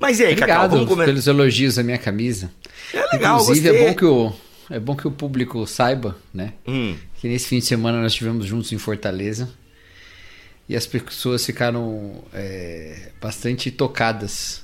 Mas e aí, Cacau, Obrigado vamos começar. pelos elogios à minha camisa. É legal, Inclusive, gostei. é bom, que o, é bom que o público saiba, né? Hum. Que nesse fim de semana nós estivemos juntos em Fortaleza. E as pessoas ficaram é, bastante tocadas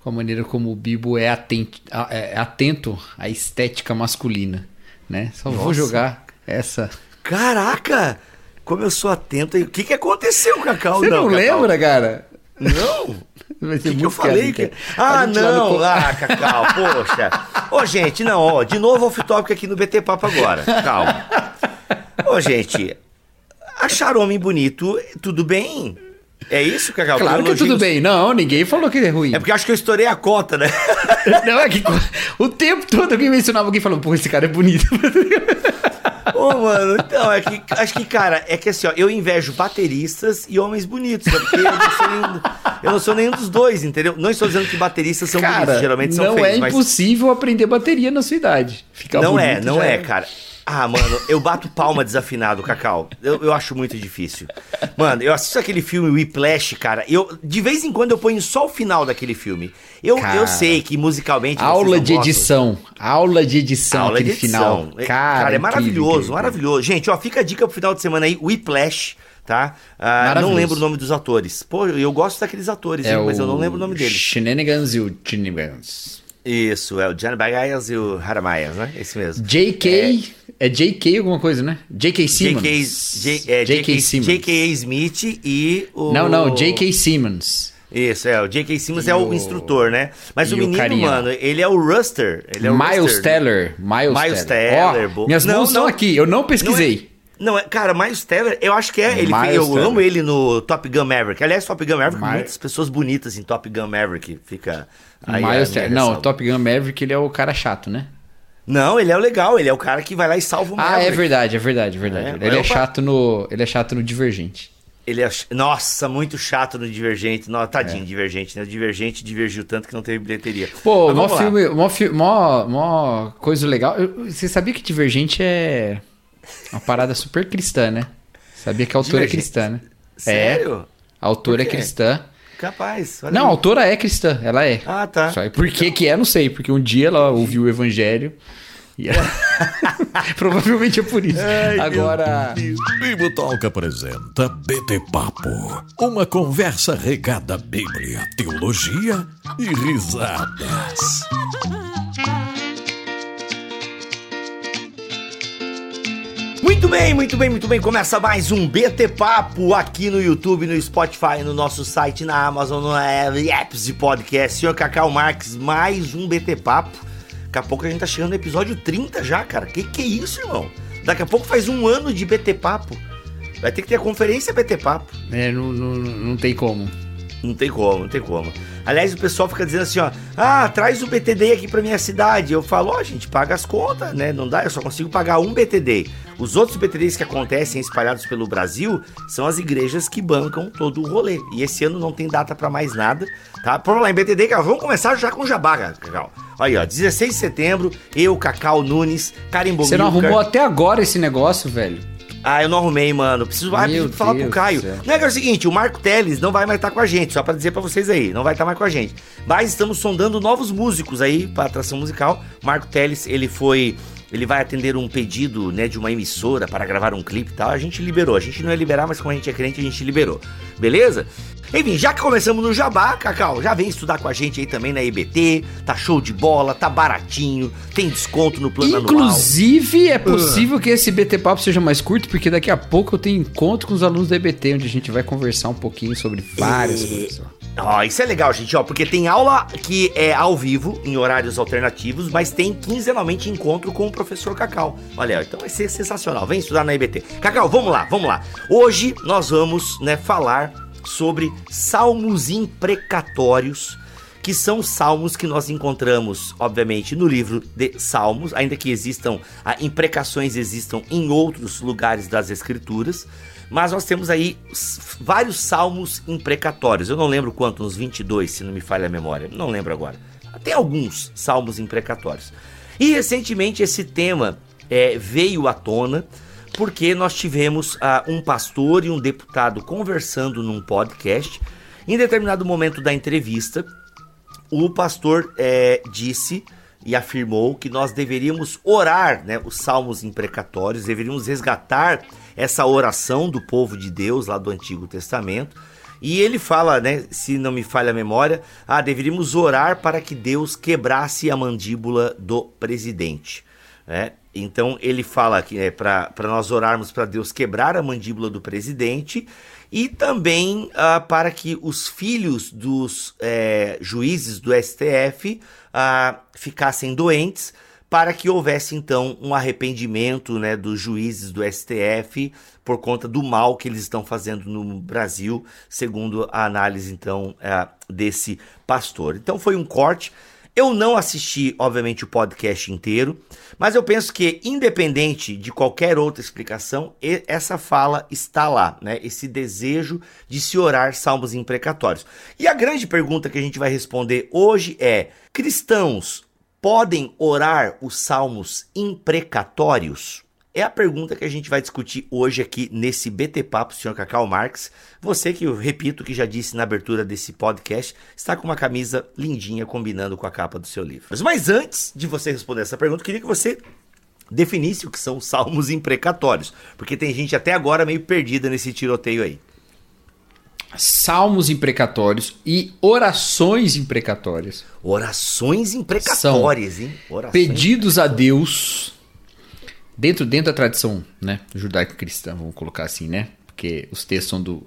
com a maneira como o Bibo é atento, é atento à estética masculina, né? Só vou Nossa. jogar essa... Caraca! Como eu sou atento aí. O que, que aconteceu, Cacau? Você não, Cacau. lembra, cara? Não! Vai ser que, que eu falei? Que... Ah, no não! co- Ah, Cacau, poxa! Ô, gente, não, ó, de novo off-topic aqui no BT Papo agora. Calma. Ô, gente, achar homem bonito, tudo bem? É isso, Cacau? Claro que Elogios- tudo bem. Não, ninguém falou que é ruim. É porque acho que eu estourei a cota, né? Não, é que o tempo todo alguém mencionava alguém falando, pô, esse cara é bonito. Ô, mano, então, é que, acho que, cara, é que assim, ó, eu invejo bateristas e homens bonitos, sabe? Porque eu não sou nenhum, eu não sou nenhum dos dois, entendeu? Não estou dizendo que bateristas são bonitos, Cara, geralmente são não feios, é mas... impossível aprender bateria na sua idade. Ficar Não é, não já é, cara. Ah, mano, eu bato palma desafinado, Cacau. Eu, eu acho muito difícil. Mano, eu assisto aquele filme Whiplash, cara. Eu, de vez em quando eu ponho só o final daquele filme. Eu, Cara, eu sei que musicalmente. Aula de gostam. edição. Aula de edição, Aula de aquele edição. final. É, Cara, é incrível, maravilhoso, incrível. maravilhoso. Gente, ó, fica a dica pro final de semana aí, Whiplash, tá? Ah, não lembro o nome dos atores. Pô, eu gosto daqueles atores, É hein, mas eu não lembro o nome deles. Shenanigans e o Shenanigans. Isso, é o Johnny Bagayas e o Haramaias, né? Esse mesmo. JK. É... JK alguma coisa, né? JK Simmons. J.K. J- é, J.K. J.K. Simmons. J.K. Smith e o... Não, não, J.K. Simmons. Isso, é, o J.K. Simmons E é o o- instrutor, né? Mas o menino, carinha. mano, ele é o Ruster. Ele é o Miles Ruster. Teller. Miles, Miles Teller. Teller, bo- minhas Não, mãos estão não. aqui, eu não pesquisei. Não, é, cara, Miles Teller, eu acho que é. Ele, Miles eu Teller. amo ele no Top Gun Maverick. Aliás, Top Gun Maverick, Miles- muitas pessoas bonitas em Top Gun Maverick. Fica. aí Miles Teller. Não, ressalva. Top Gun Maverick, ele é o cara chato, né? Não, ele é o legal, ele é o cara que vai lá e salva o Ah, Maverick. é verdade, é verdade, é verdade. É, ele é opa. chato no, ele é chato no Divergente. Ele é. Nossa, muito chato no Divergente. Não, tadinho, Divergente, né? O Divergente divergiu tanto que não teve bilheteria. É. Pô, Mas mó filme, mó, mó, mó coisa legal. Eu- Você sabia que Divergente é uma parada super cristã, né? Sabia que a autora é cristã, né? Sério? A autora é cristã. Capaz. olha Não, a aí. autora é cristã, ela é. Ah, tá. Só aí por que que é, não sei, porque um dia ela ouviu o evangelho e ela... provavelmente é por isso. Agora, Bibo Talk apresenta BT Papo, uma conversa regada à Bíblia, teologia e risadas. Muito bem, muito bem, muito bem. Começa mais um BT Papo aqui no YouTube, no Spotify, no nosso site, na Amazon, no apps de podcast. Senhor Cacau Marques, mais um BT Papo. Daqui a pouco a gente tá chegando no episódio 30 já, cara. Que que é isso, irmão? Daqui a pouco faz um ano de BT Papo. Vai ter que ter a conferência BT Papo. é, não, não, não tem como. Não tem como, não tem como. Aliás, o pessoal fica dizendo assim, ó, ah, traz o BTD aqui pra minha cidade. Eu falo, ó, gente, paga as contas, né? Não dá, eu só consigo pagar um BTD. Os outros BTDs que acontecem espalhados pelo Brasil são as igrejas que bancam todo o rolê. E esse ano não tem data pra mais nada, tá? Por lá em BTD, cara, vamos começar já com Jabá, Cacau. Aí, ó, 16 de setembro, eu, Cacau Nunes, Carimbo Você não arrumou até agora esse negócio, velho? Ah, eu não arrumei, mano. Preciso, ah, preciso falar Deus pro Caio. Não é que é o seguinte, o Marco Teles não vai mais estar com a gente, só pra dizer pra vocês aí, não vai estar mais com a gente. Mas estamos sondando novos músicos aí pra atração musical. Marco Teles, ele foi, ele vai atender um pedido, né, de uma emissora para gravar um clipe e tal. A gente liberou. A gente não ia liberar, mas como a gente é crente, a gente liberou. Beleza? Enfim, já que começamos no Jabá, Cacau, já vem estudar com a gente aí também na EBT. Tá show de bola, tá baratinho, tem desconto no plano anual. Inclusive, é possível que esse BT Papo seja mais curto, porque daqui a pouco eu tenho encontro com os alunos da EBT, onde a gente vai conversar um pouquinho sobre várias coisas. Ó, isso é legal, gente, ó, porque tem aula que é ao vivo, em horários alternativos, mas tem quinzenalmente encontro com o professor Cacau. Olha, então vai ser sensacional. Vem estudar na IBT. Cacau, vamos lá, vamos lá. Hoje nós vamos, né, falar sobre salmos imprecatórios, que são salmos que nós encontramos, obviamente, no livro de Salmos, ainda que existam, ah, imprecações existam em outros lugares das escrituras. Mas nós temos aí vários salmos imprecatórios. Eu não lembro quanto, uns 22, se não me falha a memória. Não lembro agora. Tem alguns salmos imprecatórios. E recentemente esse tema é, veio à tona porque nós tivemos ah, um pastor e um deputado conversando num podcast. Em determinado momento da entrevista, o pastor é, disse e afirmou que nós deveríamos orar, né, os salmos imprecatórios, deveríamos resgatar essa oração do povo de Deus lá do Antigo Testamento. E ele fala, né, se não me falha a memória, ah, deveríamos orar para que Deus quebrasse a mandíbula do presidente. Né? Então ele fala que é para nós orarmos para Deus quebrar a mandíbula do presidente e também ah, para que os filhos dos é, juízes do STF ah, ficassem doentes, para que houvesse então um arrependimento né, dos juízes do STF por conta do mal que eles estão fazendo no Brasil, segundo a análise então é, desse pastor. Então foi um corte. Eu não assisti, obviamente, o podcast inteiro, mas eu penso que, independente de qualquer outra explicação, essa fala está lá, né? Esse desejo de se orar salmos imprecatórios. E a grande pergunta que a gente vai responder hoje é: cristãos podem orar os salmos imprecatórios? É a pergunta que a gente vai discutir hoje aqui nesse BT Papo, senhor Cacau Marx. Você que eu repito que já disse na abertura desse podcast, está com uma camisa lindinha combinando com a capa do seu livro. Mas antes de você responder essa pergunta, eu queria que você definisse o que são salmos imprecatórios, porque tem gente até agora meio perdida nesse tiroteio aí. Salmos imprecatórios e orações imprecatórias. Orações imprecatórias, São hein? Orações Pedidos a Deus dentro, dentro da tradição né, judaico-cristã, vamos colocar assim, né? Porque os textos são do,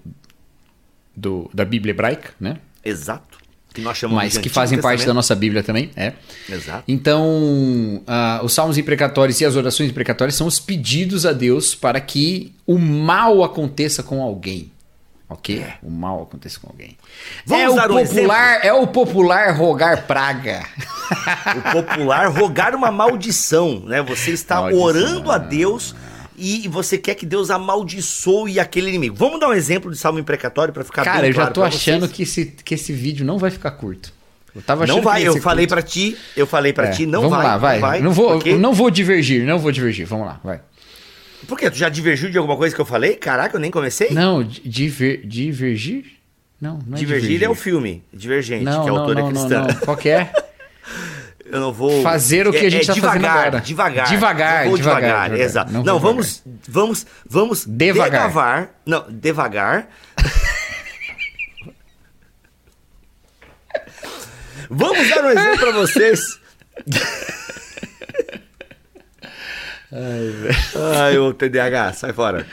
do, da Bíblia hebraica, né? Exato. Que nós chamamos Mas que fazem parte da Testamento. nossa Bíblia também, é. Exato. Então, ah, os salmos imprecatórios e as orações imprecatórias são os pedidos a Deus para que o mal aconteça com alguém. Ok? O mal aconteça com alguém. Vamos é o dar um popular, é o popular rogar praga. O popular rogar uma maldição, né? Você está Maldição. orando a Deus e você quer que Deus amaldiçoe aquele inimigo. Vamos dar um exemplo de salmo imprecatório para ficar Cara, bem eu já claro tô achando vocês? que esse, que esse vídeo não vai ficar curto. Eu tava achando não vai, eu falei pra ti, eu falei pra É, ti, não vamos vai, lá, vai. não vai. Não vou, porque... não vou divergir, não vou divergir. Vamos lá, vai. Por quê? Tu já divergiu de alguma coisa que eu falei? Caraca, eu nem comecei? Não, di- diver, divergir? Não, não é Divergir é o filme, Divergente, Não, que a não, autora não, é não, cristã. não. Qual que é? Eu não vou Fazer o que a gente tá devagar, fazendo agora. Devagar. Devagar, vou devagar, devagar, devagar. exato. Não Não, vamos, vamos, vamos Devagar. devagar. Não, devagar. vamos dar um exemplo pra vocês. Ai, ô TDAH, sai fora.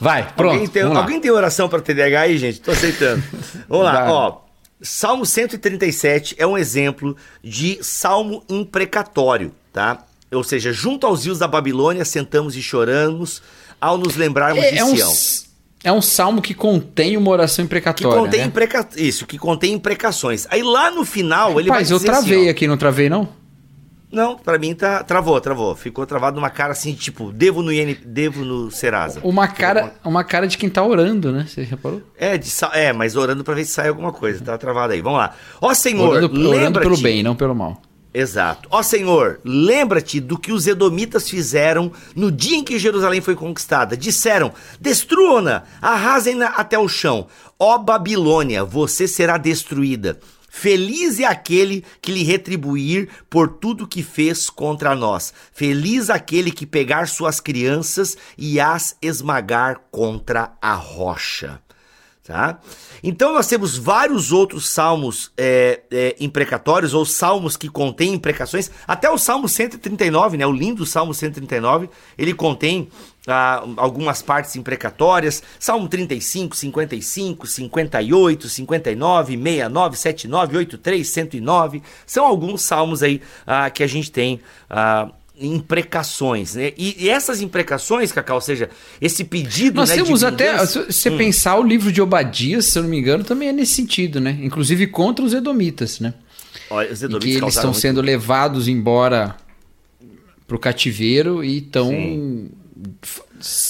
Vai, pronto. alguém, tem, alguém tem oração para TDAH aí, gente? Tô aceitando. Vamos lá, Vai. ó. Salmo 137 é um exemplo de salmo imprecatório, tá? Ou seja, junto aos rios da Babilônia, sentamos e choramos ao nos lembrarmos de É, é um, Sião. s- é um salmo que contém uma oração Que imprecatória. contém né? impreca... Isso, que contém imprecações. Aí lá no final ele Rapaz, vai eu dizer assim, travei ó, aqui, não travei não? Não, pra mim tá travou, travou. Ficou travado numa cara assim, tipo, devo no IN... devo no Serasa. Uma cara, uma cara de quem tá orando, né? Você reparou? É, de é, mas orando pra ver se sai alguma coisa. Tá travado aí. Vamos lá. Ó Senhor, Orando, orando lembra-te... pelo bem, não pelo mal. Exato. Ó Senhor, lembra-te do que os edomitas fizeram no dia em que Jerusalém foi conquistada. Disseram: destruam-na, arrasem-na até o chão. Ó Babilônia, você será destruída. Feliz é aquele que lhe retribuir por tudo que fez contra nós. Feliz aquele que pegar suas crianças e as esmagar contra a rocha. Tá? Então nós temos vários outros salmos é, é, imprecatórios ou salmos que contêm imprecações. Até o Salmo 139, né? O lindo Salmo 139, ele contém ah, algumas partes imprecatórias. Salmo 35, 55, 58, 59, 69, 79, 83, 109. São alguns salmos aí ah, que a gente tem. ah, imprecações, né? E, e essas imprecações, Cacau, ou seja, esse pedido Nós né, de temos até, vingança- se você pensar, o livro de Obadias, se eu não me engano, também é nesse sentido, né? Inclusive contra os edomitas, né? Olha, os edomitas que eles estão muito- sendo levados embora pro cativeiro e estão.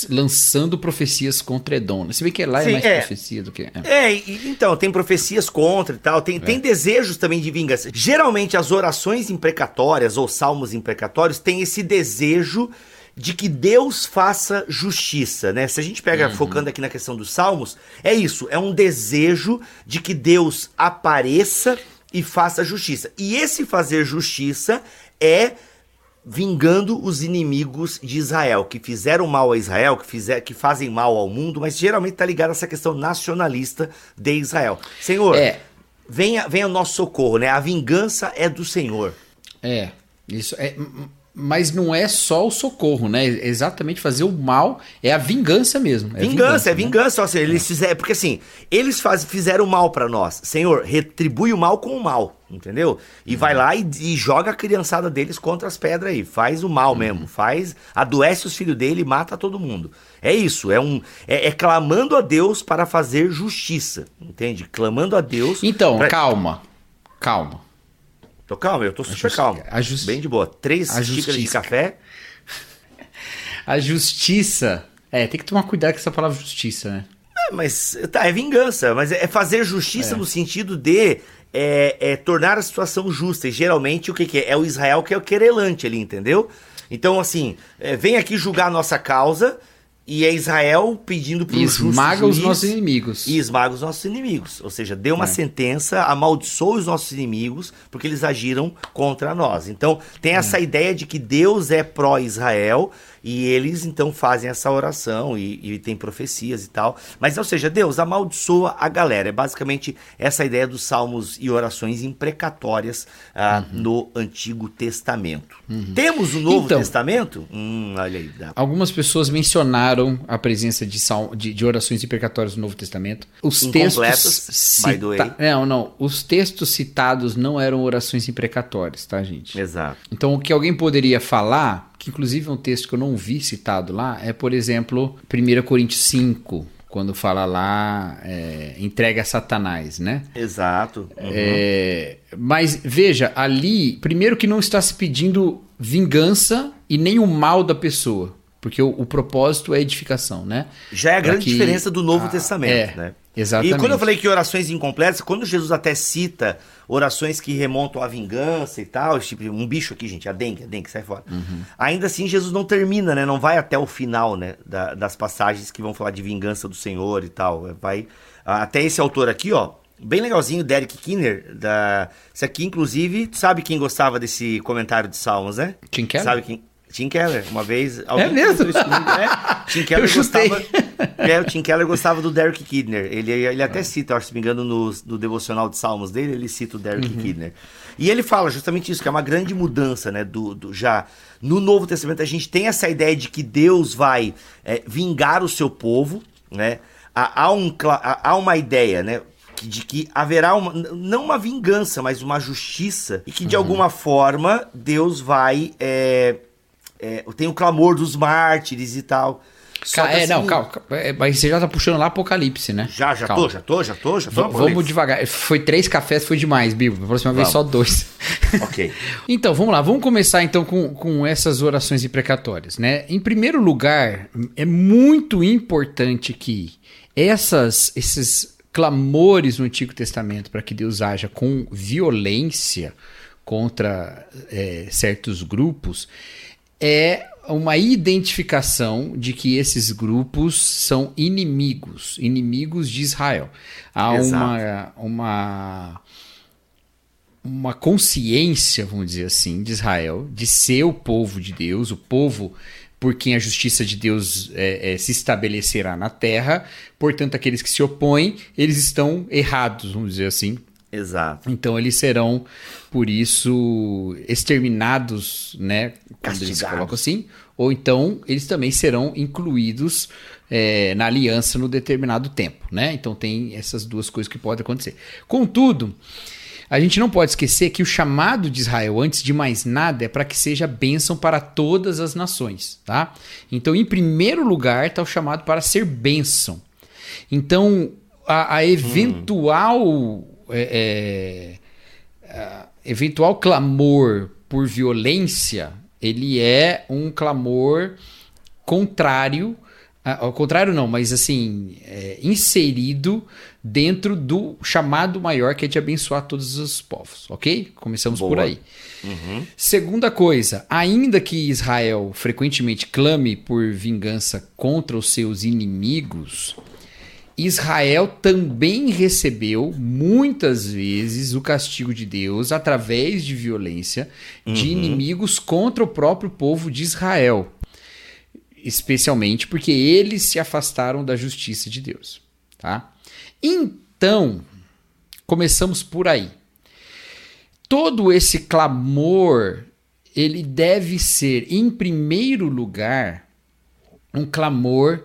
Lançando profecias contra Edom. né? Se bem que lá é Sim, mais é. profecia do que... é. É, então, tem profecias contra e tal, tem, tem desejos também de vingança. Geralmente, as orações imprecatórias ou salmos imprecatórios têm esse desejo de que Deus faça justiça, né? Se a gente pega, focando aqui na questão dos salmos, é isso, é um desejo de que Deus apareça e faça justiça. E esse fazer justiça é vingando os inimigos de Israel, que fizeram mal a Israel, que, fizer, que fazem mal ao mundo, mas geralmente está ligado a essa questão nacionalista de Israel. Senhor, É. venha, venha ao nosso socorro, né? A vingança é do Senhor. É, isso é. Mas não é só o socorro, né? Exatamente fazer o mal é a vingança mesmo. É vingança, é né? vingança. Ou seja, eles fizeram, porque assim, eles faz, fizeram mal pra nós. Senhor, retribui o mal com o mal, entendeu? E vai lá e, e joga a criançada deles contra as pedras aí. Faz o mal mesmo, faz, adoece os filhos dele e mata todo mundo. É isso, é um é, é clamando a Deus para fazer justiça, entende? Clamando a Deus. Então, pra... calma. Calma. Tô calmo, eu tô super justi- calmo. Bem de boa. Três xícaras de café. A justiça. É, tem que tomar cuidado com essa palavra justiça, né? É, mas tá, é vingança, mas é fazer justiça no sentido de é, é tornar a situação justa. E geralmente o que, que é? É o Israel que é o querelante ali, entendeu? Então, assim, é, vem aqui julgar a nossa causa e é Israel pedindo E justo esmaga os nossos inimigos. E esmaga os nossos inimigos. Ou seja, deu uma É. sentença, amaldiçoa os nossos inimigos, porque eles agiram contra nós. Então, tem É. essa ideia de que Deus é pró-Israel e eles então fazem essa oração e, e tem profecias e tal. Mas, ou seja, Deus amaldiçoa a galera. É basicamente essa ideia dos salmos e orações imprecatórias ah, no Antigo Testamento. Temos o Novo Uhum. Então. Testamento? Hum, olha aí. dá- Algumas pessoas mencionaram a presença de, sal- de, de orações imprecatórias no Novo Testamento. Os textos cita- Não, não. Os textos citados não eram orações imprecatórias, tá, gente? Exato. Então, o que alguém poderia falar, que inclusive é um texto que eu não vi citado lá, é, por exemplo, 1 Coríntios 5, quando fala lá, é, entrega a Satanás, né? Exato. Uhum. É, mas veja, ali, primeiro que não está se pedindo vingança e nem o mal da pessoa, porque o, o propósito é edificação, né? Já é a Pra grande que- diferença do Novo Ah, Testamento, é, né? exatamente. E quando eu falei que orações incompletas, quando Jesus até cita orações que remontam à vingança e tal, tipo, um bicho aqui, gente, a dengue, a dengue, sai fora. Uhum. Ainda assim, Jesus não termina, né? Não vai até o final, né? da- das passagens que vão falar de vingança do Senhor e tal. Vai até esse autor aqui, ó. Bem legalzinho, Derek Kinner. Da... Esse aqui, inclusive, sabe quem gostava desse comentário de Salmos, né? Tim Keller? Sabe quem? Tim Keller, uma vez. alguém mesmo? isso comigo, é. Tim Keller Eu gostava. É, o Tim Keller gostava do Derek Kidner. Ele, ele até cita, eu acho, se me engano, no, no devocional de Salmos dele, ele cita o Derek Kidner. E ele fala justamente isso, que é uma grande mudança, né? Do, do- já no Novo Testamento, a gente tem essa ideia de que Deus vai é, vingar o seu povo, né? Há, há um, há uma ideia, né? De que haverá uma, não uma vingança, mas uma justiça, e que de alguma forma Deus vai. é, é, tem o clamor dos mártires e tal. Ca- é, não, assim, calma, calma, é, mas você já tá puxando lá Apocalipse, né? Já, já Calma. tô, já tô, já tô, já tô. V-. Vamos devagar. Foi três cafés, foi demais, Bibo. Na próxima vez Vamos. só dois. Ok. Então, vamos lá. Vamos começar então com, com essas orações imprecatórias, né? Em primeiro lugar, é muito importante que essas, esses clamores no Antigo Testamento para que Deus haja com violência contra é, certos grupos é uma identificação de que esses grupos são inimigos, inimigos de Israel. Há uma, uma uma consciência, vamos dizer assim, de Israel, de ser o povo de Deus, o povo por quem a justiça de Deus é, é, se estabelecerá na terra. Portanto, aqueles que se opõem, eles estão errados, vamos dizer assim. Exato. Então, eles serão, por isso, exterminados, né? Castigados. colocam assim. Ou então, eles também serão incluídos é, na aliança no determinado tempo, né? Então, tem essas duas coisas que podem acontecer. Contudo, a gente não pode esquecer que o chamado de Israel, antes de mais nada, é para que seja bênção para todas as nações, tá? Então, em primeiro lugar, está o chamado para ser bênção. Então, a, a eventual, é, é, eventual clamor por violência, ele é um clamor contrário, ao contrário não, mas assim, é, inserido dentro do chamado maior que é de abençoar todos os povos, ok? Começamos por Boa. aí. Segunda coisa, ainda que Israel frequentemente clame por vingança contra os seus inimigos, Israel também recebeu muitas vezes o castigo de Deus através de violência de inimigos contra o próprio povo de Israel, especialmente porque eles se afastaram da justiça de Deus, tá? Então, começamos por aí. Todo esse clamor, ele deve ser em primeiro lugar um clamor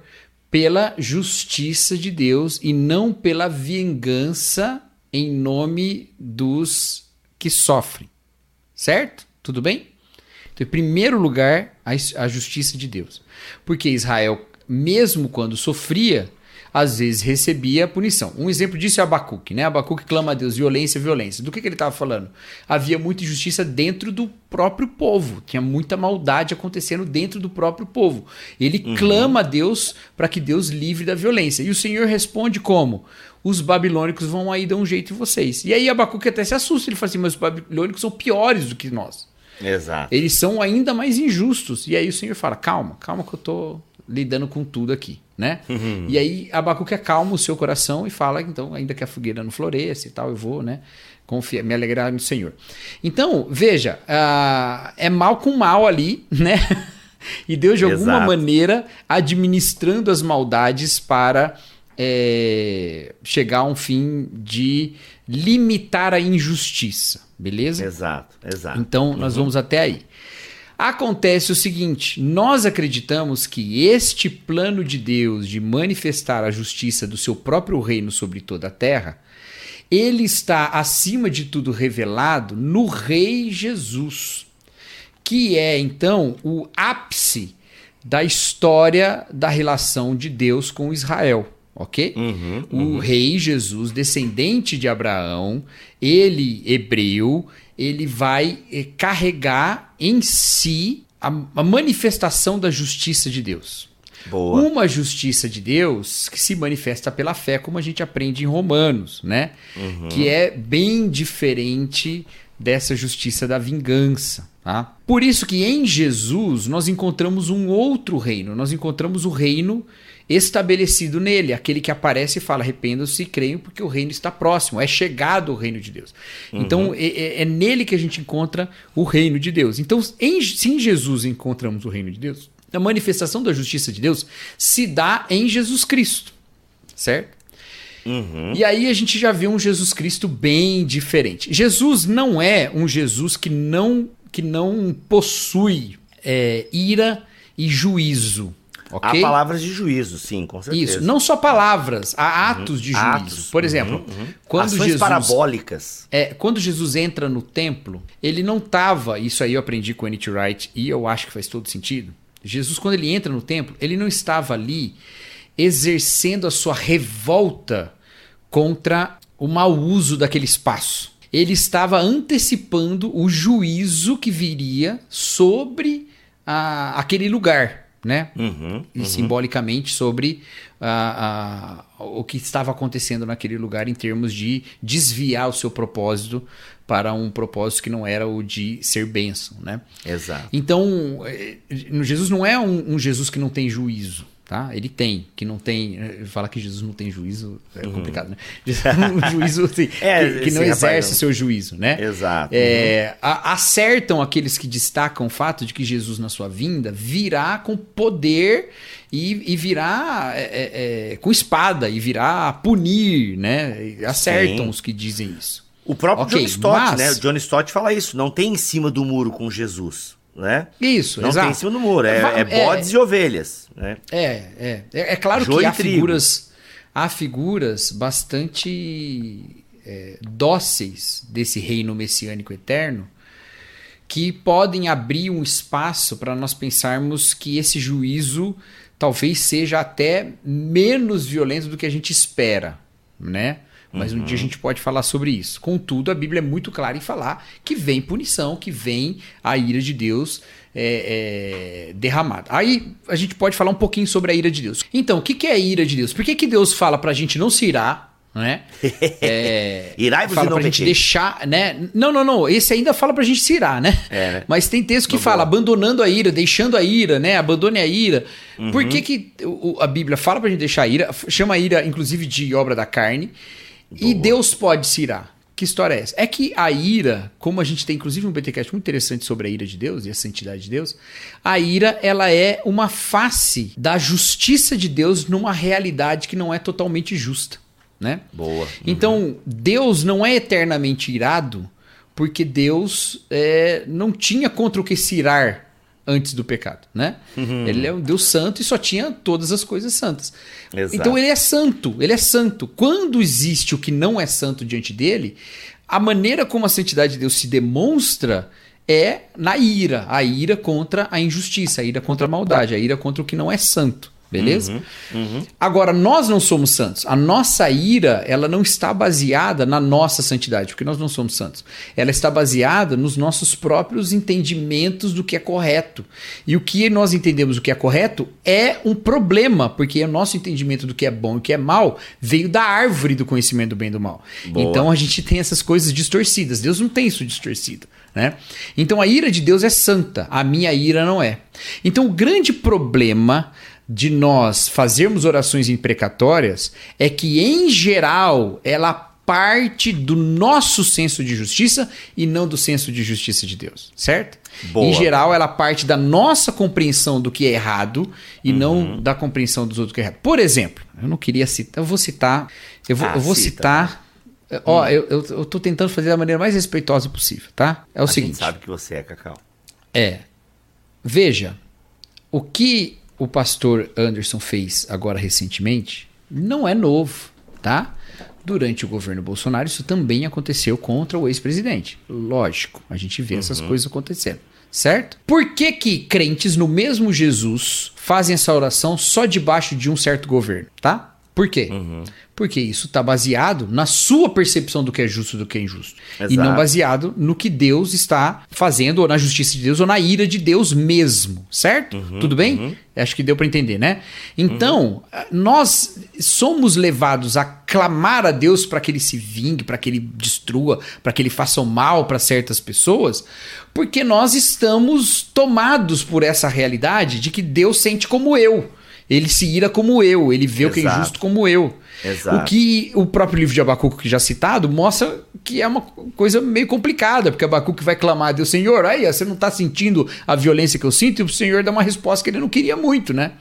pela justiça de Deus e não pela vingança em nome dos que sofrem. Certo? Tudo bem? Então, em primeiro lugar, a, a justiça de Deus. Porque Israel, mesmo quando sofria, às vezes recebia punição. Um exemplo disso é Abacuque, né? Abacuque clama a Deus, violência, violência. Do que, que ele estava falando? Havia muita injustiça dentro do próprio povo, tinha muita maldade acontecendo dentro do próprio povo. Ele uhum. clama a Deus para que Deus livre da violência. E o Senhor responde como? Os babilônicos vão aí dar um jeito em vocês. E aí Abacuque até se assusta, ele fala assim, mas os babilônicos são piores do que nós. Exato. Eles são ainda mais injustos. E aí o Senhor fala, calma, calma que eu tô lidando com tudo aqui né? Uhum. E aí Abacuque acalma o seu coração e fala, então, ainda que a fogueira não floresça e tal, eu vou, né? Confia, me alegrar no Senhor. Então, veja, uh, é mal com mal ali, né? e Deus, de alguma Exato. maneira, administrando as maldades para é, chegar a um fim de limitar a injustiça, beleza? Exato, exato. Então, nós uhum. vamos até aí. Acontece o seguinte: nós acreditamos que este plano de Deus de manifestar a justiça do seu próprio reino sobre toda a terra, ele está acima de tudo revelado no Rei Jesus, que é então o ápice da história da relação de Deus com Israel ok? Uhum, o uhum. rei Jesus, descendente de Abraão, ele hebreu, ele vai eh, carregar em si a, a manifestação da justiça de Deus. Boa. Uma justiça de Deus que se manifesta pela fé, como a gente aprende em Romanos, né? Uhum. Que é bem diferente dessa justiça da vingança. Tá? Por isso que em Jesus nós encontramos um outro reino, nós encontramos o reino estabelecido nele, aquele que aparece e fala: arrependam-se e creiam, porque o reino está próximo, é chegado o reino de Deus. Uhum. Então é, é, é, nele que a gente encontra o reino de Deus. Então, em, se em Jesus encontramos o reino de Deus, a manifestação da justiça de Deus se dá em Jesus Cristo, certo? Uhum. E aí a gente já vê um Jesus Cristo bem diferente. Jesus não é um Jesus que não, que não possui é, ira e juízo. Okay? Há palavras de juízo, sim, com certeza. Isso, não só palavras, há uhum. atos de juízo. Atos. Por exemplo, uhum, uhum. quando Ações Jesus parabólicas. É, quando Jesus entra no templo, ele não estava, isso aí eu aprendi com N.T. Wright e eu acho que faz todo sentido. Jesus quando ele entra no templo, ele não estava ali exercendo a sua revolta contra o mau uso daquele espaço. Ele estava antecipando o juízo que viria sobre a, aquele lugar né? Uhum, e uhum. simbolicamente sobre o que estava acontecendo naquele lugar em termos de desviar o seu propósito para um propósito que não era o de ser bênção, né? Exato. Então, eh, Jesus não é um, um Jesus que não tem juízo tá? Ele tem, que não tem. Eh, falar que Jesus não tem juízo é uhum. complicado, né? Um juízo assim, é, que, que não exerce seu juízo, né? Exato. É, uhum. a, acertam aqueles que destacam o fato de que Jesus, na sua vinda, virá com poder e, e virá é, é, é com espada e virá punir, né? Acertam Sim. os que dizem isso. O próprio okay, John Stott, mas... né? O John Stott fala isso. Não tem em cima do muro com Jesus né? Isso, Não exato. tem em cima do muro, é, é, é bodes e ovelhas, né? É, é. É, é claro que há figuras, há figuras bastante é, dóceis desse reino messiânico eterno que podem abrir um espaço para nós pensarmos que esse juízo talvez seja até menos violento do que a gente espera, né? Mas uhum. um dia a uhum. gente pode falar sobre isso. Contudo, a Bíblia é muito clara em falar que vem punição, que vem a ira de Deus é, é, derramada. Aí a gente pode falar um pouquinho sobre a ira de Deus. Então, o que, que é a ira de Deus? Por que, que Deus fala para a gente não se irar? né? É, Irai-vos e fala não pra gente deixar, né? Não, não, não. Esse ainda fala pra gente se irar, né? É, né? Mas tem texto que Boa. fala abandonando a ira, deixando a ira, né? Abandone a ira. Uhum. Por que, que a Bíblia fala pra gente deixar a ira? Chama a ira, inclusive, de obra da carne. E Deus pode se irar. Que história é essa? É que a ira, como a gente tem inclusive um BTcast muito interessante sobre a ira de Deus e a santidade de Deus, a ira ela é uma face da justiça de Deus numa realidade que não é totalmente justa, né? Boa. Então, Deus não é eternamente irado, porque Deus é, não tinha contra o que se irar antes do pecado, né? Ele é um Deus santo e só tinha todas as coisas santas. Exato. Então ele é santo, ele é santo. Quando existe o que não é santo diante dele, a maneira como a santidade de Deus se demonstra é na ira, a ira contra a injustiça, a ira contra a maldade, a ira contra o que não é santo. Beleza? Agora, nós não somos santos. A nossa ira, ela não está baseada na nossa santidade, porque nós não somos santos. Ela está baseada nos nossos próprios entendimentos do que é correto. E o que nós entendemos o que é correto é um problema, porque o nosso entendimento do que é bom e o que é mal veio da árvore do conhecimento do bem e do mal. Boa. Então a gente tem essas coisas distorcidas. Deus não tem isso distorcido. Né? Então a ira de Deus é santa, a minha ira não é. Então o grande problema de nós fazermos orações imprecatórias é que, em geral, ela parte do nosso senso de justiça e não do senso de justiça de Deus, certo? Boa. Em geral, ela parte da nossa compreensão do que é errado e Uhum. não da compreensão dos outros que é errado. Por exemplo, eu não queria citar, eu vou citar, eu vou, Ah, eu vou cita. citar. Ó, eu, eu, eu tô tentando fazer da maneira mais respeitosa possível, tá? É o a gente seguinte. sabe que você é, Cacau. É. Veja, o que o pastor Anderson fez agora recentemente não é novo, tá? Durante o governo Bolsonaro, isso também aconteceu contra o ex-presidente. Lógico, a gente vê essas coisas acontecendo, certo? Por que que crentes no mesmo Jesus fazem essa oração só debaixo de um certo governo, tá? Por quê? Porque isso está baseado na sua percepção do que é justo e do que é injusto. E não Exato. baseado no que Deus está fazendo, ou na justiça de Deus, ou na ira de Deus mesmo, certo? Tudo bem? Acho que deu para entender, né? Então, nós somos levados a clamar a Deus para que ele se vingue, para que ele destrua, para que ele faça o mal para certas pessoas, porque nós estamos tomados por essa realidade de que Deus sente como eu. Ele se ira como eu, ele vê o que é Exato. injusto como eu. Exato. O que o próprio livro de Abacuque, já citado, mostra que é uma coisa meio complicada, porque Abacuque vai clamar a Deus, Senhor, aí você não está sentindo a violência que eu sinto, e o Senhor dá uma resposta que ele não queria muito, né?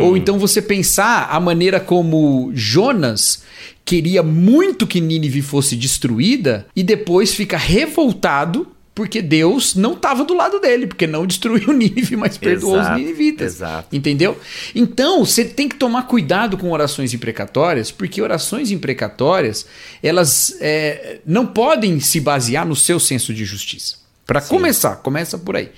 Ou então você pensar a maneira como Jonas queria muito que Nínive fosse destruída e depois fica revoltado porque Deus não estava do lado dele, porque não destruiu Nínive, mas perdoou Exato, os ninivitas. exato. Entendeu? Então, você tem que tomar cuidado com orações imprecatórias, porque orações imprecatórias, elas é, não podem se basear no seu senso de justiça. Para começar, começa por aí.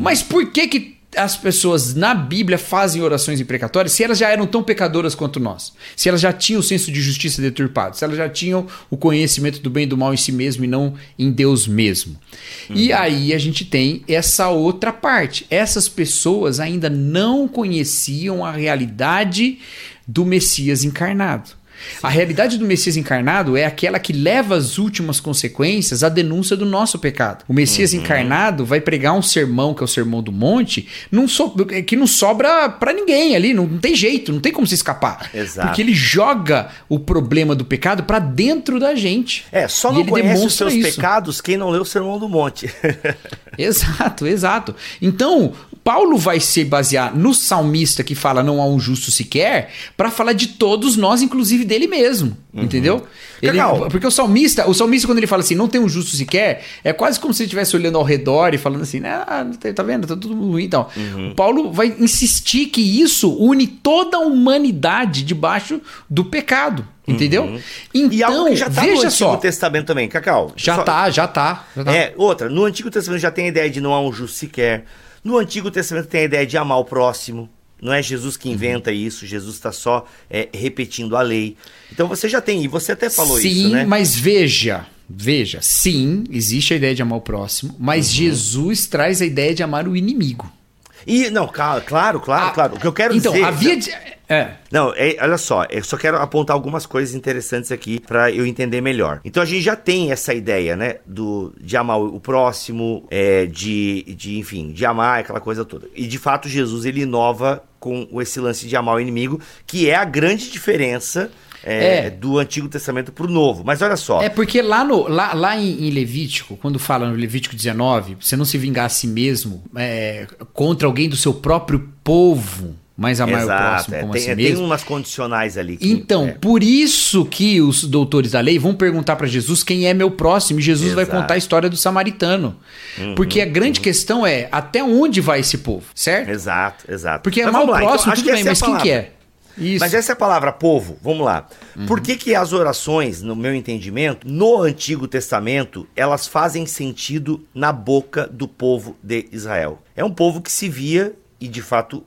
Mas por que que as pessoas na Bíblia fazem orações imprecatórias se elas já eram tão pecadoras quanto nós? Se elas já tinham o senso de justiça deturpado, se elas já tinham o conhecimento do bem e do mal em si mesmo e não em Deus mesmo. E aí a gente tem essa outra parte. Essas pessoas ainda não conheciam a realidade do Messias encarnado. A realidade do Messias encarnado é aquela que leva às últimas consequências a denúncia do nosso pecado. O Messias encarnado vai pregar um sermão, que é o sermão do monte, não so- que não sobra pra ninguém ali, não, não tem jeito, não tem como se escapar. Exato. Porque ele joga o problema do pecado pra dentro da gente. É, só não ele conhece os seus isso. pecados quem não leu o Sermão do Monte. Exato, exato. Então, Paulo vai se basear no salmista que fala não há um justo sequer, para falar de todos nós, inclusive dele mesmo. Entendeu? Ele- porque o salmista, o salmista, quando ele fala assim, não tem um justo sequer, é quase como se ele estivesse olhando ao redor e falando assim, ah, não tem- tá vendo? Tá tudo ruim. Então, Paulo vai insistir que isso une toda a humanidade debaixo do pecado. Entendeu? Então, e algo que já tá no veja Antigo só. Testamento também, Cacau. Já Só- tá, já tá. já tá. É, outra, no Antigo Testamento já tem a ideia de não há um justo sequer. No Antigo Testamento tem a ideia de amar o próximo. Não é Jesus Uhum. que inventa isso, Jesus está só é, repetindo a lei. Então você já tem, e você até falou sim, isso, né? mas veja, veja, sim, existe a ideia de amar o próximo, Uhum. mas Jesus traz a ideia de amar o inimigo. E, não, claro, claro, Ah, claro. O que eu quero então, dizer. havia de- É. Não, é, olha só, eu só quero apontar algumas coisas interessantes aqui para eu entender melhor. Então a gente já tem essa ideia, né, do de amar o próximo, é, de, de, enfim, de amar aquela coisa toda. E de fato Jesus ele inova com esse lance de amar o inimigo, que é a grande diferença é, É. do Antigo Testamento pro Novo. Mas olha só, É porque lá, no, lá, lá em, em Levítico, quando fala no Levítico 19, você não se vingar a si mesmo é, contra alguém do seu próprio povo, mas amar o próximo é, como tem, a si é, tem mesmo. umas condicionais ali. que- Então, é. por isso que os doutores da lei vão perguntar para Jesus quem é meu próximo, e Jesus vai Exato. Uhum, contar a história do samaritano. Porque a grande questão é até onde vai esse povo, certo? Exato, exato. Porque Mas amar o lá, então, próximo, acho tudo bem, mas quem que é? Isso. Mas essa é a palavra povo, vamos lá. Uhum. Por que, que as orações, no meu entendimento, no Antigo Testamento, elas fazem sentido na boca do povo de Israel? É um povo que se via, e de fato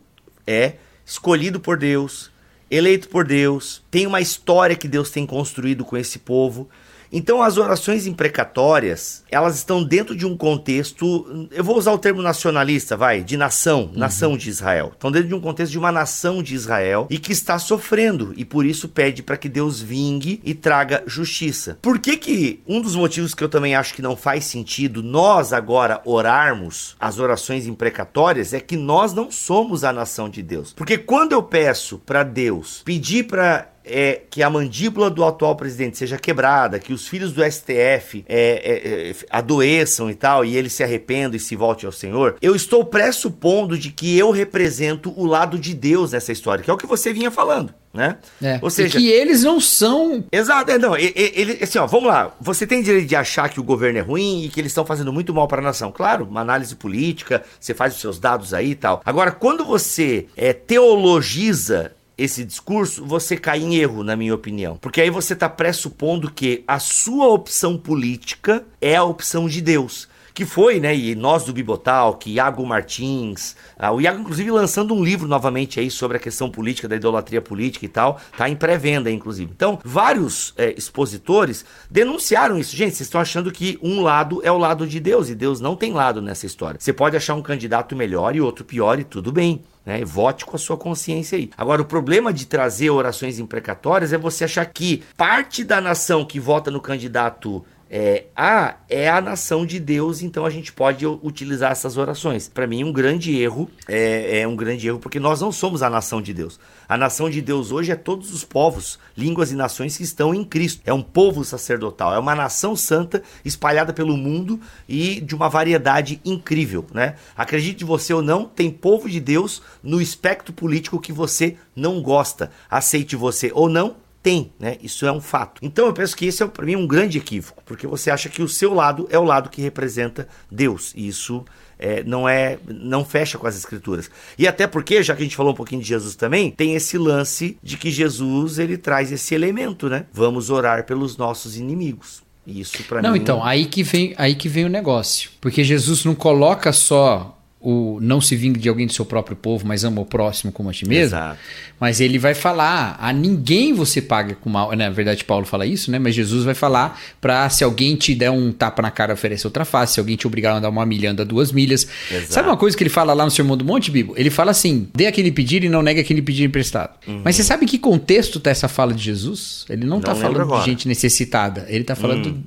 é, escolhido por Deus, eleito por Deus, tem uma história que Deus tem construído com esse povo. Então as orações imprecatórias, elas estão dentro de um contexto, eu vou usar o termo nacionalista, vai, de nação, nação de Israel. Estão dentro de um contexto de uma nação de Israel e que está sofrendo e por isso pede para que Deus vingue e traga justiça. Por que que um dos motivos que eu também acho que não faz sentido nós agora orarmos as orações imprecatórias é que nós não somos a nação de Deus. Porque quando eu peço para Deus pedir para é, que a mandíbula do atual presidente seja quebrada, que os filhos do STF é, é, é, adoeçam e tal, e ele se arrependa e se volte ao Senhor, eu estou pressupondo de que eu represento o lado de Deus nessa história, que é o que você vinha falando, né? É. Ou seja, e que eles não são. Exato, é, não, ele, assim, ó, vamos lá. Você tem direito de achar que o governo é ruim e que eles estão fazendo muito mal para a nação. Claro, uma análise política, você faz os seus dados aí e tal. Agora, quando você é, teologiza esse discurso, você cai em erro, na minha opinião. Porque aí você está pressupondo que a sua opção política é a opção de Deus. Que foi, né? E nós do Bibotal, que Iago Martins, ah, o Iago, inclusive, lançando um livro novamente aí sobre a questão política, da idolatria política e tal, tá em pré-venda, inclusive. Então, vários é, expositores denunciaram isso. Gente, vocês estão achando que um lado é o lado de Deus, e Deus não tem lado nessa história. Você pode achar um candidato melhor e outro pior, e tudo bem. Né? Vote com a sua consciência aí. Agora, o problema de trazer orações imprecatórias é você achar que parte da nação que vota no candidato é, A é a nação de Deus, então a gente pode utilizar essas orações. Para mim, um grande erro é, é um grande erro, porque nós não somos a nação de Deus. A nação de Deus hoje é todos os povos, línguas e nações que estão em Cristo. É um povo sacerdotal, é uma nação santa espalhada pelo mundo e de uma variedade incrível, né? Acredite você ou não, tem povo de Deus no espectro político que você não gosta. Aceite você ou não, tem, né? Isso é um fato. Então eu penso que esse é para mim um grande equívoco, porque você acha que o seu lado é o lado que representa Deus. E isso é, não é, não fecha com as escrituras. E até porque, já que a gente falou um pouquinho de Jesus também, tem esse lance de que Jesus ele traz esse elemento, né? Vamos orar pelos nossos inimigos. Isso para mim. Não, então, aí que, vem, aí que vem o negócio. Porque Jesus não coloca só o não se vingue de alguém do seu próprio povo, mas ama o próximo como a ti mesmo. Exato. Mas ele vai falar, a ninguém você paga com mal. Na verdade, Paulo fala isso, né? Mas Jesus vai falar pra se alguém te der um tapa na cara, oferecer outra face. Se alguém te obrigar a andar uma milha, anda duas milhas. Exato. Sabe uma coisa que ele fala lá no Sermão do Monte, Bibo? Ele fala assim: dê aquele pedir e não negue aquele pedir emprestado. Mas você sabe que contexto tá essa fala de Jesus? Ele não, tá Uhum. Não lembro falando agora. Hum. de gente necessitada. Ele tá falando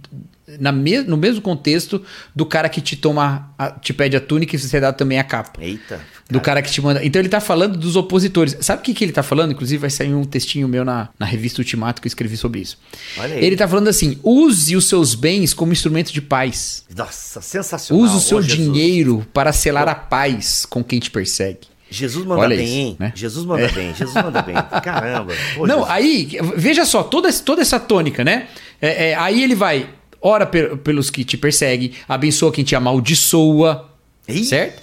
na me- no mesmo contexto do cara que te toma, a- te pede a túnica e você dá também a capa. Eita. Do cara que te manda. Então ele tá falando dos opositores. Sabe o que, que ele tá falando? Inclusive vai sair um textinho meu na, na revista Ultimato que eu escrevi sobre isso. Olha aí. Ele tá falando assim: use os seus bens como instrumento de paz. Nossa, sensacional. Use o seu dinheiro para selar a paz com quem te persegue. Jesus manda Olha bem, isso, hein? né? Jesus manda bem, Jesus manda bem. Caramba. Não, Jesus. aí, veja só, toda, toda essa tônica, né? É, é, aí ele vai, ora pe- pelos que te perseguem, abençoa quem te amaldiçoa, Ih, certo?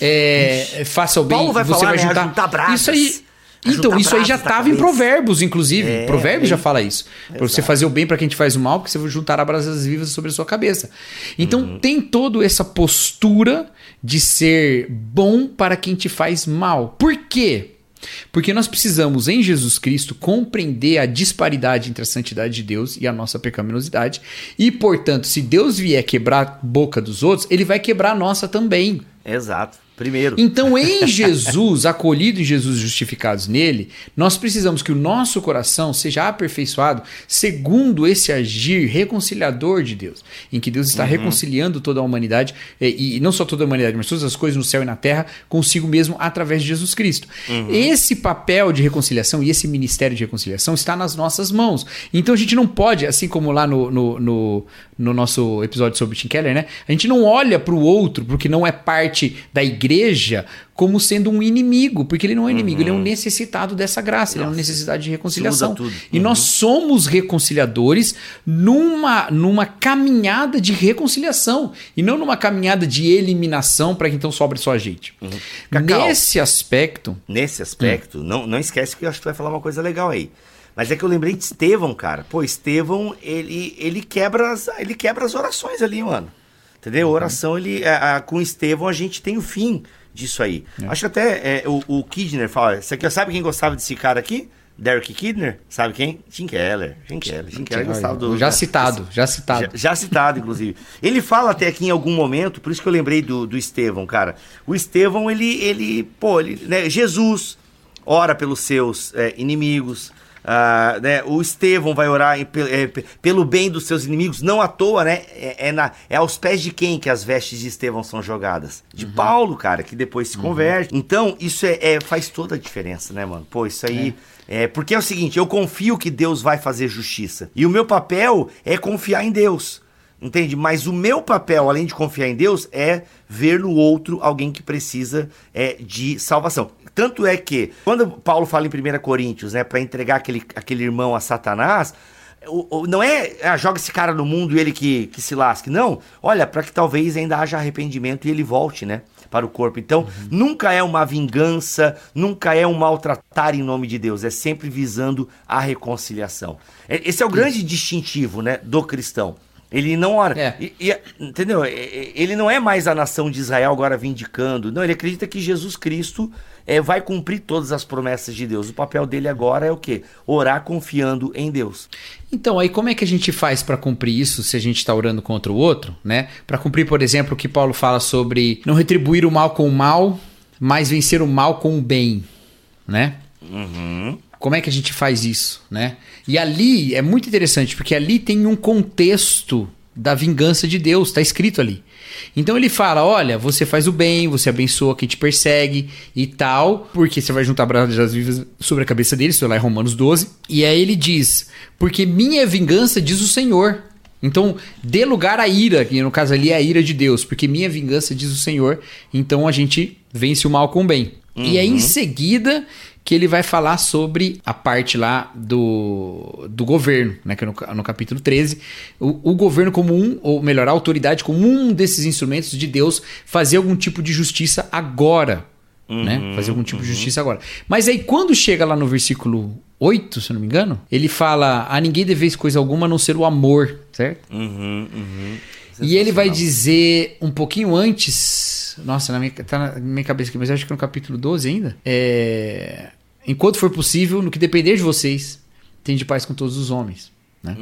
É, faça o bem, Paulo vai você falar, vai né, juntar. ajuntar brasas. Isso aí. Então, isso aí já estava em. Provérbios, inclusive. É, Provérbios aí. já fala isso. Para você fazer o bem para quem te faz o mal, porque você vai juntar brasas vivas sobre a sua cabeça. Então, Uhum. tem toda essa postura de ser bom para quem te faz mal. Por quê? Porque nós precisamos, em Jesus Cristo, compreender a disparidade entre a santidade de Deus e a nossa pecaminosidade. E, portanto, se Deus vier quebrar a boca dos outros, ele vai quebrar a nossa também. Exato. Primeiro. Então, em Jesus, acolhido em Jesus, justificados nele, nós precisamos que o nosso coração seja aperfeiçoado segundo esse agir reconciliador de Deus, em que Deus está reconciliando toda a humanidade, e, e não só toda a humanidade, mas todas as coisas no céu e na terra, consigo mesmo através de Jesus Cristo. Esse papel de reconciliação e esse ministério de reconciliação está nas nossas mãos. Então, a gente não pode, assim como lá no, no, no, no nosso episódio sobre Tim Keller, né? A gente não olha para o outro, porque não é parte da igreja, como sendo um inimigo, porque ele não é inimigo, ele é um necessitado dessa graça, ele é uma necessidade de reconciliação. tudo. E nós somos reconciliadores numa, numa caminhada de reconciliação e não numa caminhada de eliminação para que então sobre só a gente. Cacau. Nesse aspecto, Nesse aspecto, não, não esquece que eu acho que tu vai falar uma coisa legal aí. Mas é que eu lembrei de Estevão, cara. Pô, Estevão, ele, ele, quebra, as, ele quebra as orações ali, mano. Entendeu? Oração, ele, a- a- com Estevão, a gente tem o fim disso aí. Acho que até é, o, o Kidner fala. Você aqui, sabe quem gostava desse cara aqui? Derek Kidner? Sabe quem? Tim Keller. Tim Keller. Tim Keller gostava do. já citado, já citado. Já, já citado, inclusive. Ele fala até aqui em algum momento, por isso que eu lembrei do, do Estevão, cara. O Estevão, ele, ele pô, ele, né, Jesus ora pelos seus é, inimigos. Ah, né, o Estevão vai orar em- é, pe- pelo bem dos seus inimigos, não à toa, né? É, é na, é aos pés de quem que as vestes de Estevão são jogadas? De Paulo, cara, que depois se converte. Então, isso é, é- faz toda a diferença, né, mano? Pô, isso aí. É, porque é o seguinte, eu confio que Deus vai fazer justiça. E o meu papel é confiar em Deus. Entende? Mas o meu papel, além de confiar em Deus, é ver no outro alguém que precisa é, de salvação. Tanto é que, quando Paulo fala em 1 Coríntios, né, para entregar aquele, aquele irmão a Satanás, o- o- não é ah, joga esse cara no mundo e ele que, que se lasque. Não. Olha, para que talvez ainda haja arrependimento e ele volte, né? Para o corpo. Então, nunca é uma vingança, nunca é um maltratar em nome de Deus. É sempre visando a reconciliação. É- Esse é o grande distintivo, né, do cristão. Ele não ora. É. e- e- entendeu? Ele não é mais a nação de Israel agora vindicando. Não, ele acredita que Jesus Cristo é, vai cumprir todas as promessas de Deus. O papel dele agora é o quê? Orar confiando em Deus. Então, aí como é que a gente faz para cumprir isso se a gente está orando contra o outro, né? Para cumprir, por exemplo, o que Paulo fala sobre não retribuir o mal com o mal, mas vencer o mal com o bem, né? Como é que a gente faz isso, né? E ali é muito interessante, porque ali tem um contexto da vingança de Deus, tá escrito ali. Então ele fala: olha, você faz o bem, você abençoa quem te persegue e tal, porque você vai juntar brasas vivas sobre a cabeça deles, isso lá em Romanos 12. E aí ele diz: porque minha vingança diz o Senhor. Então, dê lugar à ira, que no caso ali é a ira de Deus, porque minha vingança diz o Senhor, então a gente vence o mal com o bem. E aí em seguida que ele vai falar sobre a parte lá do, do governo, né? Que é no, no capítulo 13. O, o governo como um, ou melhor, a autoridade como um desses instrumentos de Deus fazer algum tipo de justiça agora. né? Fazer algum tipo de justiça agora. Mas aí quando chega lá no versículo 8, se eu não me engano, ele fala: a ninguém deveis coisa alguma a não ser o amor, certo? Uhum, uhum. E ele vai dizer um pouquinho antes. Nossa, na minha, tá na minha cabeça aqui, mas acho que no capítulo 12 ainda. É, enquanto for possível, no que depender de vocês, tende paz com todos os homens. Né?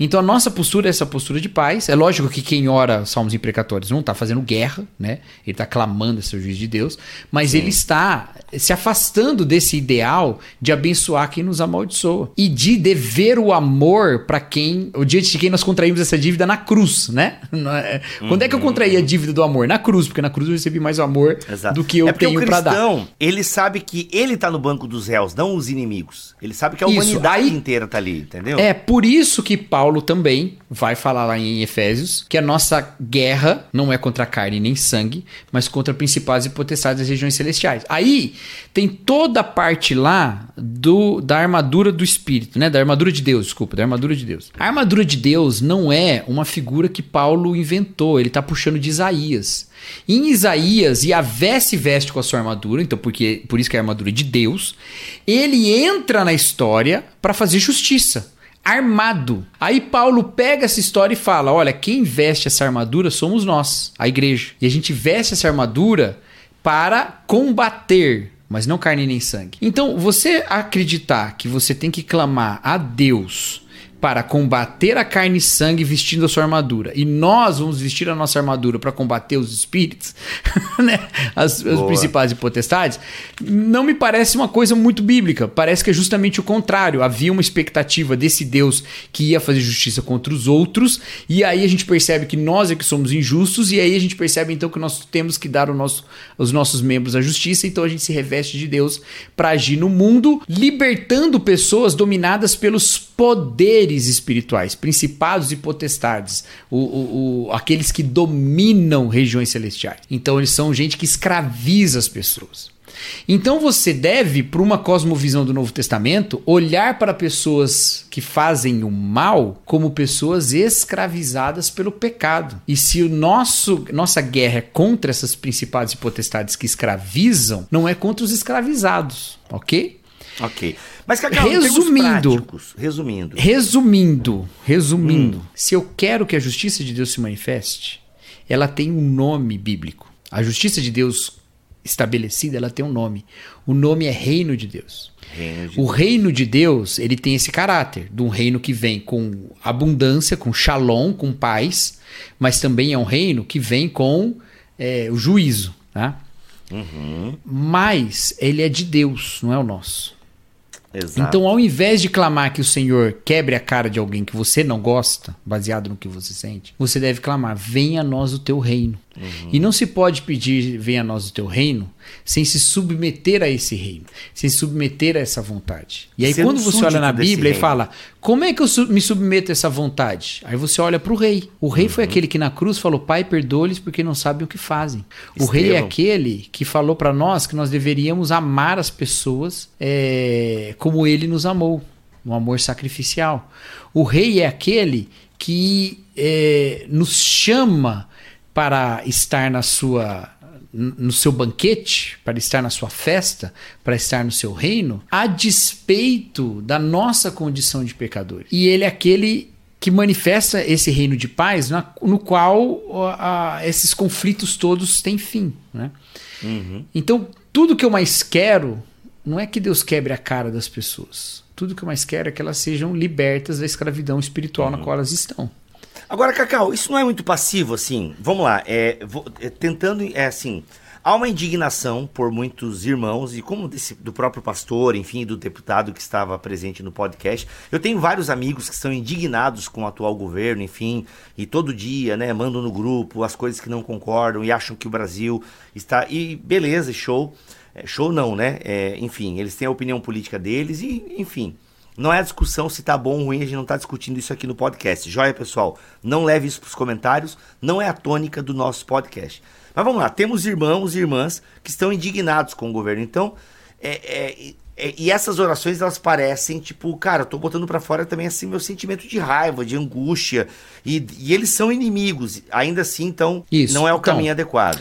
Então a nossa postura é essa postura de paz. É lógico que quem ora salmos imprecatórios não está fazendo guerra, né? Ele está clamando esse juiz de Deus, mas ele está se afastando desse ideal de abençoar quem nos amaldiçoa e de dever o amor para quem, o diante de quem nós contraímos essa dívida na cruz, né? É- Quando é que eu contraí a dívida do amor? Na cruz, porque na cruz eu recebi mais amor Exato. do que eu é tenho o para dar. ele sabe que ele tá no banco dos réus, não os inimigos. Ele sabe que a humanidade aí- inteira tá ali, entendeu? É por isso que Paulo também vai falar lá em Efésios que a nossa guerra não é contra carne nem sangue, mas contra principados e potestades das regiões celestiais. Aí tem toda a parte lá do da armadura do espírito, né? Da armadura de Deus, desculpa, da armadura de Deus. A armadura de Deus não é uma figura que Paulo inventou, ele tá puxando de Isaías. Em Isaías, Yahvé se veste com a sua armadura, então porque, por isso que é a armadura de Deus. Ele entra na história para fazer justiça armado. Aí Paulo pega essa história e fala: olha, quem veste essa armadura somos nós, a igreja. E a gente veste essa armadura para combater, mas não carne nem sangue. Então, você acreditar que você tem que clamar a Deus para combater a carne e sangue vestindo a sua armadura. E nós vamos vestir a nossa armadura para combater os espíritos, né? As, os principais e potestades. Não me parece uma coisa muito bíblica. Parece que é justamente o contrário. Havia uma expectativa desse Deus que ia fazer justiça contra os outros, e aí a gente percebe que nós é que somos injustos, e aí a gente percebe então que nós temos que dar nosso, os nossos membros à justiça, então a gente se reveste de Deus para agir no mundo, libertando pessoas dominadas pelos poderes espirituais, principados e potestades, o, o, o, aqueles que dominam regiões celestiais. Então eles são gente que escraviza as pessoas. Então você deve, para uma cosmovisão do Novo Testamento, olhar para pessoas que fazem o mal como pessoas escravizadas pelo pecado. E se o nosso nossa guerra é contra essas principados e potestades que escravizam, não é contra os escravizados, ok? Ok. Mas, Cacau, resumindo, práticos, resumindo. Resumindo, resumindo. Hum. Se eu quero que a justiça de Deus se manifeste, ela tem um nome bíblico. A justiça de Deus estabelecida, ela tem um nome. O nome é reino de Deus. Reino de o Deus. reino de Deus, ele tem esse caráter de um reino que vem com abundância, com shalom, com paz, mas também é um reino que vem com é, o juízo. Tá? Uhum. Mas ele é de Deus, não é o nosso. Exato. Então, ao invés de clamar que o Senhor quebre a cara de alguém que você não gosta, baseado no que você sente, você deve clamar: venha a nós o teu reino. Uhum. E não se pode pedir venha a nós o teu reino sem se submeter a esse reino, sem se submeter a essa vontade. E aí, Sendo quando você olha na Bíblia e fala, como é que eu me submeto a essa vontade? Aí você olha para o rei. O rei uhum. foi aquele que na cruz falou, pai, perdoe-lhes porque não sabem o que fazem. O rei é aquele que falou para nós que nós deveríamos amar as pessoas é, como ele nos amou, um amor sacrificial. O rei é aquele que é, nos chama para estar na sua no seu banquete, para estar na sua festa, para estar no seu reino, a despeito da nossa condição de pecador. E ele é aquele que manifesta esse reino de paz na, no qual a, esses conflitos todos têm fim. Né? Uhum. Então, tudo que eu mais quero não é que Deus quebre a cara das pessoas. Tudo que eu mais quero é que elas sejam libertas da escravidão espiritual uhum. na qual elas estão. Agora, Cacau, isso não é muito passivo, assim? Vamos lá, é, vou, é, tentando, é assim, há uma indignação por muitos irmãos, e como desse, do próprio pastor, enfim, do deputado que estava presente no podcast. Eu tenho vários amigos que são indignados com o atual governo, enfim, e todo dia, né, mandam no grupo as coisas que não concordam e acham que o Brasil está. E beleza, show. É, show não, né? É, enfim, eles têm a opinião política deles e, enfim. Não é a discussão se tá bom ou ruim, a gente não tá discutindo isso aqui no podcast. Joia, pessoal? Não leve isso pros comentários, não é a tônica do nosso podcast. Mas vamos lá, temos irmãos e irmãs que estão indignados com o governo. Então, é, é, é, e essas orações, elas parecem, tipo, cara, eu tô botando para fora também, assim, meu sentimento de raiva, de angústia. E, e eles são inimigos. Ainda assim, então, isso. não é o então, caminho adequado.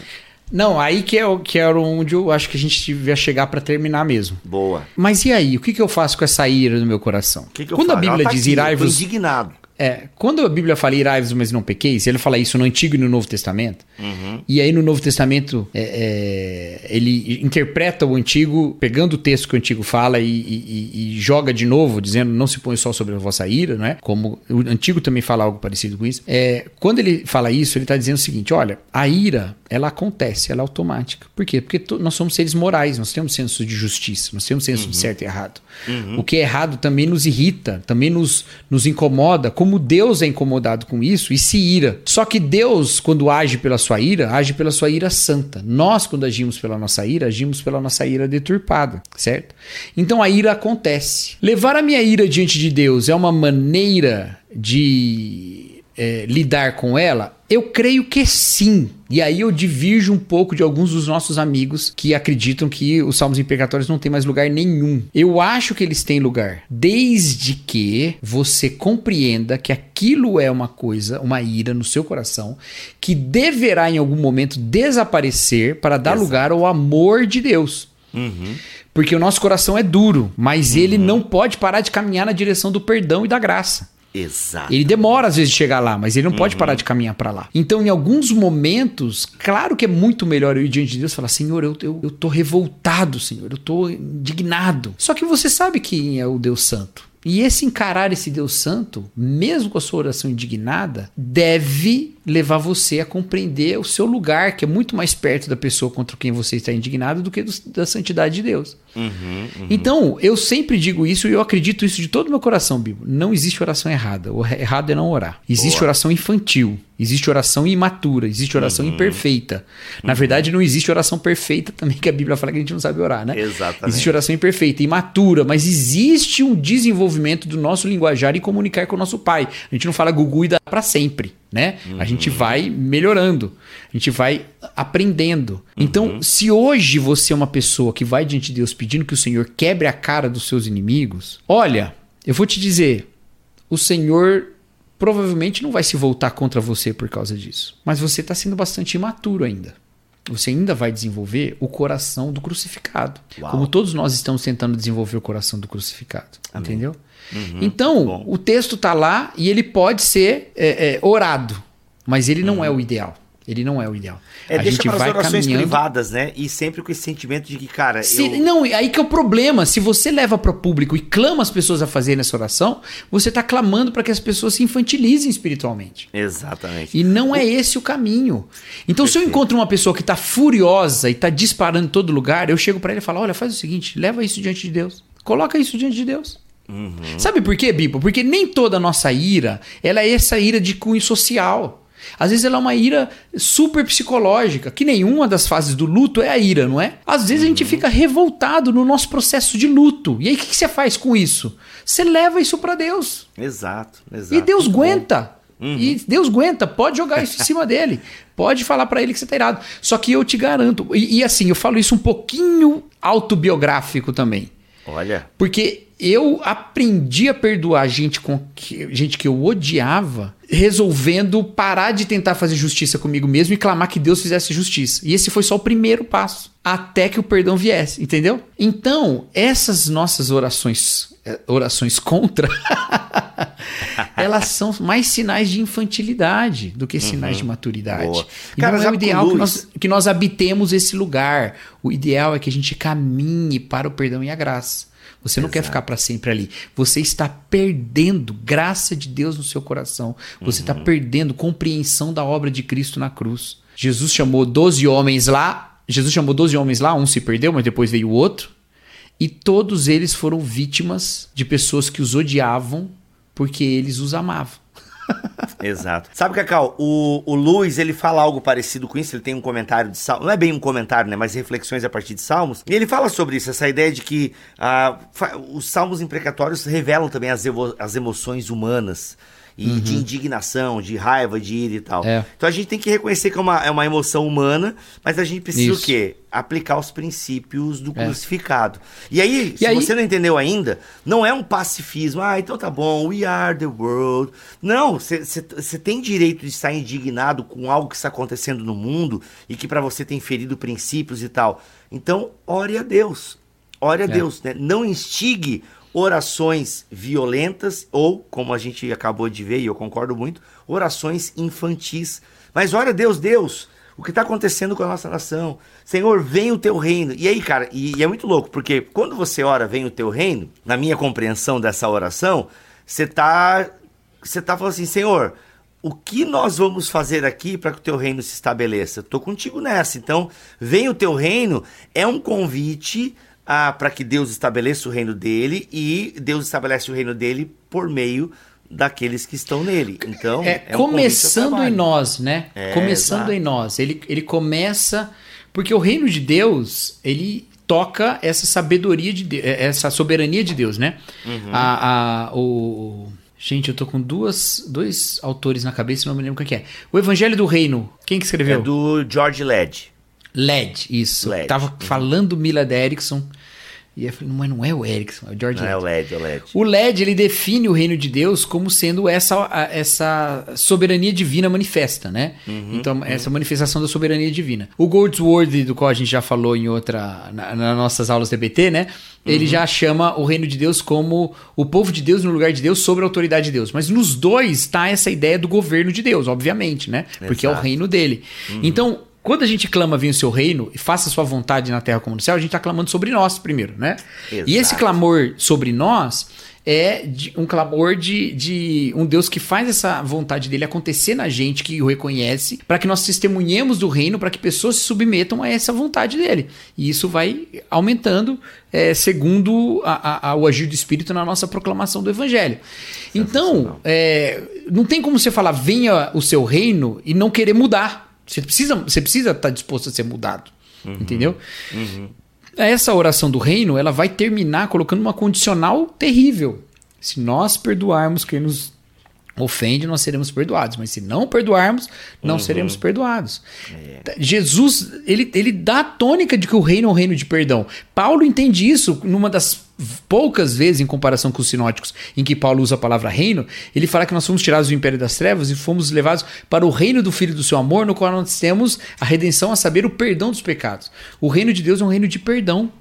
Não, aí que, é, que era onde eu acho que a gente devia chegar para terminar mesmo. Boa. Mas e aí? O que, que eu faço com essa ira no meu coração? Que que Quando a Bíblia tá diz irai-vos. indignado. É, quando a Bíblia fala irai-vos, mas não pequeis, ele fala isso no Antigo e no Novo Testamento. Uhum. E aí no Novo Testamento é, é, ele interpreta o Antigo, pegando o texto que o Antigo fala e, e, e, joga de novo, dizendo não se põe só sobre a vossa ira, não é? Como o Antigo também fala algo parecido com isso. É, quando ele fala isso, ele está dizendo o seguinte: olha, a ira ela acontece, ela é automática. Por quê? Porque nós somos seres morais, nós temos senso de justiça, nós temos senso uhum. de certo e errado. Uhum. O que é errado também nos irrita, também nos, nos incomoda, como Deus é incomodado com isso e se ira. Só que Deus, quando age pela sua ira, age pela sua ira santa. Nós, quando agimos pela nossa ira, agimos pela nossa ira deturpada, certo? Então a ira acontece. Levar a minha ira diante de Deus é uma maneira de é, lidar com ela? Eu creio que sim. E aí eu divirjo um pouco de alguns dos nossos amigos que acreditam que os salmos imprecatórios não têm mais lugar nenhum. Eu acho que eles têm lugar, desde que você compreenda que aquilo é uma coisa, uma ira no seu coração, que deverá em algum momento desaparecer para dar Exato. lugar ao amor de Deus. Uhum. Porque o nosso coração é duro, mas uhum. ele não pode parar de caminhar na direção do perdão e da graça. Exato. Ele demora às vezes de chegar lá, mas ele não uhum. pode parar de caminhar para lá. Então, em alguns momentos, claro que é muito melhor eu ir diante de Deus e falar: Senhor, eu, eu, eu tô revoltado, Senhor, eu tô indignado. Só que você sabe quem é o Deus Santo. E esse encarar esse Deus Santo, mesmo com a sua oração indignada, deve levar você a compreender o seu lugar, que é muito mais perto da pessoa contra quem você está indignado do que do, da santidade de Deus. Uhum, uhum. Então, eu sempre digo isso e eu acredito isso de todo o meu coração, Bíblia. Não existe oração errada. O errado é não orar. Existe Boa. oração infantil. Existe oração imatura, existe oração Uhum. imperfeita. Na verdade, não existe oração perfeita também, que a Bíblia fala que a gente não sabe orar, né? Exatamente. Existe oração imperfeita, imatura, mas existe um desenvolvimento do nosso linguajar e comunicar com o nosso pai. A gente não fala gugu e dá pra sempre, né? A gente vai melhorando, a gente vai aprendendo. Então, se hoje você é uma pessoa que vai diante de Deus pedindo que o Senhor quebre a cara dos seus inimigos, olha, eu vou te dizer, o Senhor provavelmente não vai se voltar contra você por causa disso. Mas você está sendo bastante imaturo ainda. Você ainda vai desenvolver o coração do crucificado. Uau. Como todos nós estamos tentando desenvolver o coração do crucificado. Entendeu? Uhum. Então, Bom. o texto está lá e ele pode ser é, é, orado. Mas ele não é o ideal. Ele não é o ideal. É, a deixa gente para as vai orações caminhando. privadas, né? E sempre com esse sentimento de que, cara, Se- eu... Não, aí que é o problema. Se você leva para o público e clama as pessoas a fazerem essa oração, você está clamando para que as pessoas se infantilizem espiritualmente. Exatamente. E não é esse o caminho. Então, se eu Perfeito. encontro uma pessoa que está furiosa e está disparando em todo lugar, eu chego para ele e falo: olha, faz o seguinte, leva isso diante de Deus. Coloca isso diante de Deus. Uhum. Sabe por quê, Bibo? Porque nem toda a nossa ira, ela é essa ira de cunho social. Às vezes ela é uma ira super psicológica, que nenhuma das fases do luto é a ira, não é? Às vezes a gente fica revoltado no nosso processo de luto. E aí o que que você faz com isso? Você leva isso para Deus. Exato, exato. E Deus Muito aguenta. E Deus aguenta, pode jogar isso em cima dele. Pode falar pra ele que você tá irado. Só que eu te garanto, e, e assim, eu falo isso um pouquinho autobiográfico também. Olha, Porque eu aprendi a perdoar gente, com que, gente que eu odiava, resolvendo parar de tentar fazer justiça comigo mesmo e clamar que Deus fizesse justiça. E esse foi só o primeiro passo, até que o perdão viesse, entendeu? Então, essas nossas orações, eh, orações contra, elas são mais sinais de infantilidade do que sinais de maturidade. Uhum. Boa. E Cara, não é o ideal que nós, que nós habitemos esse lugar. O ideal é que a gente caminhe para o perdão e a graça. Você não quer ficar para sempre ali. Você está perdendo graça de Deus no seu coração. Você Uhum. está perdendo compreensão da obra de Cristo na cruz. Jesus chamou 12 homens lá. Jesus chamou 12 homens lá, um se perdeu, mas depois veio o outro. E todos eles foram vítimas de pessoas que os odiavam porque eles os amavam. Exato. Sabe, Cacau, o, o Luiz, ele fala algo parecido com isso, ele tem um comentário de Salmos, não é bem um comentário, né, mas reflexões a partir de Salmos, e ele fala sobre isso, essa ideia de que ah, os Salmos imprecatórios revelam também as, as emoções humanas, e de indignação, de raiva, de ira e tal. É. Então a gente tem que reconhecer que é uma, é uma emoção humana, mas a gente precisa Isso. o quê? Aplicar os princípios do É. crucificado. E aí, E se aí- você não entendeu ainda, não é um pacifismo. Ah, então tá bom, we are the world. Não, você tem direito de estar indignado com algo que está acontecendo no mundo e que pra você tem ferido princípios e tal. Então, ore a Deus. Ore a É. Deus, né? Não instigue orações violentas ou, como a gente acabou de ver, e eu concordo muito, orações infantis. Mas ore a Deus, Deus, o que está acontecendo com a nossa nação? Senhor, vem o teu reino. E aí, cara, e, e é muito louco, porque quando você ora, vem o teu reino, na minha compreensão dessa oração, você tá, você tá falando assim, Senhor, o que nós vamos fazer aqui para que o teu reino se estabeleça? Tô contigo nessa. Então, vem o teu reino é um convite para que Deus estabeleça o reino dele e Deus estabelece o reino dele por meio daqueles que estão nele. Então, É, é um começando em nós, né? É, começando exato. em nós. Ele, ele começa. Porque o reino de Deus, ele toca essa sabedoria de Deus, essa soberania de Deus, né? Uhum. A, a- o. Gente, eu tô com duas, dois autores na cabeça, não me lembro quem que é. O Evangelho do Reino. Quem que escreveu? É do George Led. LED, isso. Led. Tava falando Millard Erickson. E eu falei, mas não é o Erickson, é o George Não é o Led, é o Led. O LED ele define o reino de Deus como sendo essa, essa soberania divina manifesta, né? então, essa manifestação da soberania divina. O Goldsworthy, do qual a gente já falou em outra, na, nas nossas aulas DBT, né? Ele já chama o reino de Deus como o povo de Deus no lugar de Deus sobre a autoridade de Deus. Mas nos dois está essa ideia do governo de Deus, obviamente, né? Porque é o reino dele. Então, quando a gente clama venha o seu reino e faça a sua vontade na terra como no céu, a gente está clamando sobre nós primeiro, né? E esse Exato. clamor sobre nós é de- um clamor de, de um Deus que faz essa vontade dele acontecer na gente, que o reconhece, para que nós testemunhemos do reino, para que pessoas se submetam a essa vontade dele. E isso vai aumentando é, segundo a- a- a- o agir do Espírito na nossa proclamação do Evangelho. Então, é, não tem como você falar, venha o seu reino e não querer mudar. Você precisa estar você precisa estar disposto a ser mudado. Entendeu? Essa oração do reino, ela vai terminar colocando uma condicional terrível. Se nós perdoarmos quem nos ofende, nós seremos perdoados. Mas se não perdoarmos, não seremos perdoados. Jesus, ele, ele dá a tônica de que o reino é um reino de perdão. Paulo entende isso numa das poucas vezes, em comparação com os sinóticos, em que Paulo usa a palavra reino, ele fala que nós fomos tirados do império das trevas e fomos levados para o reino do Filho do seu amor, no qual nós temos a redenção, a saber, o perdão dos pecados. O reino de Deus é um reino de perdão.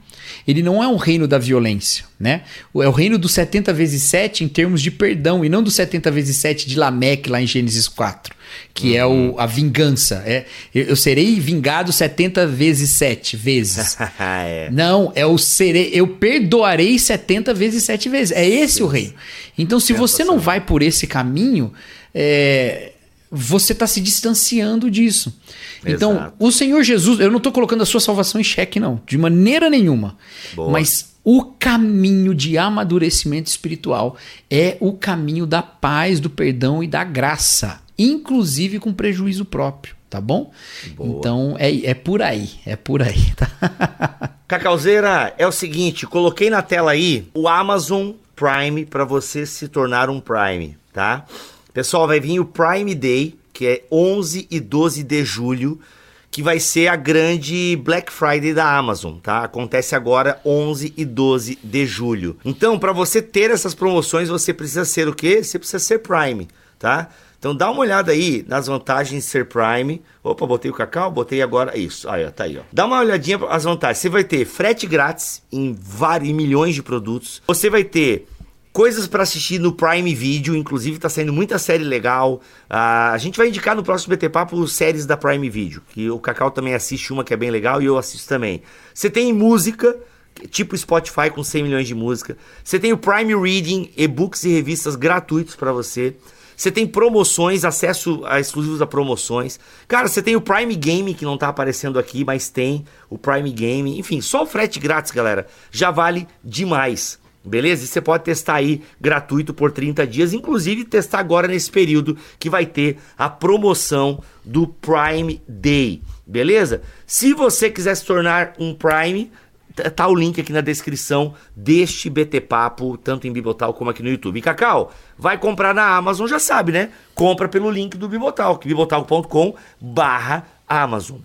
Ele não é um reino da violência, né? É o reino do 70 vezes 7 em termos de perdão, e não do 70 vezes 7 de Lameque lá em Gênesis 4, que é o, a vingança. É, eu eu serei vingado 70 vezes 7 vezes. é. Não, é o serei, eu perdoarei 70 vezes 7 vezes. É esse o reino. Então, se você não vai por esse caminho, é, você está se distanciando disso. Então, Exato. o Senhor Jesus, eu não estou colocando a sua salvação em xeque, não, de maneira nenhuma. Boa. Mas o caminho de amadurecimento espiritual é o caminho da paz, do perdão e da graça, inclusive com prejuízo próprio, tá bom? Boa. Então é, é por aí, é por aí, tá? Cacauzeira, é o seguinte, coloquei na tela aí o Amazon Prime para você se tornar um Prime, tá? Pessoal, vai vir o Prime Day, que é 11 e 12 de julho, que vai ser a grande Black Friday da Amazon, tá? Acontece agora 11 e 12 de julho. Então, para você ter essas promoções, você precisa ser o quê? Você precisa ser Prime, tá? Então dá uma olhada aí nas vantagens de ser Prime. Opa, botei o cacau, botei agora isso. Aí, ó, tá aí, ó. Dá uma olhadinha as vantagens. Você vai ter frete grátis em vários milhões de produtos. Você vai ter coisas para assistir no Prime Video, inclusive tá saindo muita série legal. Ah, a gente vai indicar no próximo BT Papo séries da Prime Video, que o Cacau também assiste uma que é bem legal e eu assisto também. Você tem música, tipo Spotify com 100 milhões de música. Você tem o Prime Reading, e-books e revistas gratuitos para você. Você tem promoções, acesso a exclusivos a promoções. Cara, você tem o Prime Game, que não tá aparecendo aqui, mas tem o Prime Game. Enfim, só o frete grátis, galera, já vale demais. Beleza? E você pode testar aí gratuito por 30 dias, inclusive testar agora nesse período que vai ter a promoção do Prime Day. Beleza? Se você quiser se tornar um Prime, Tá- o link aqui na descrição deste BT Papo, tanto em Bibotal como aqui no YouTube. E Cacau, vai comprar na Amazon, já sabe, né? Compra pelo link do Bibotal, bibotal.com barra Amazon.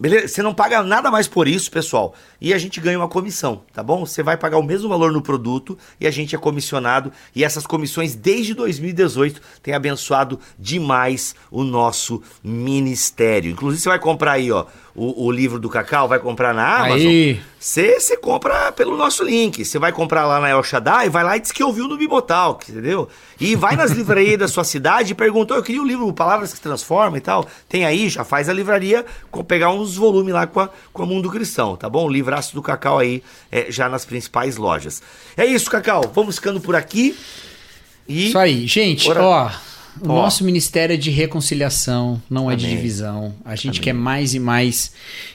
Beleza? Você não paga nada mais por isso, pessoal. E a gente ganha uma comissão, tá bom? Você vai pagar o mesmo valor no produto e a gente é comissionado. E essas comissões, desde 2018, têm abençoado demais o nosso ministério. Inclusive, você vai comprar aí, ó, o, o livro do Cacau, vai comprar na Amazon. Você, compra pelo nosso link. Você vai comprar lá na El Shaddai, vai lá e diz que ouviu no Bibotal, entendeu? E vai nas livrarias da sua cidade e perguntou, eu queria o livro Palavras que Transformam e tal. Tem aí, já faz a livraria, com, pegar uns volumes lá com a, com a Mundo Cristão, tá bom? O livraço do Cacau aí, é, já nas principais lojas. É isso, Cacau. Vamos ficando por aqui. E... Isso aí. Gente, Ora- ó. O nosso ministério é de reconciliação, não é de Amém. divisão. A gente quer mais e mais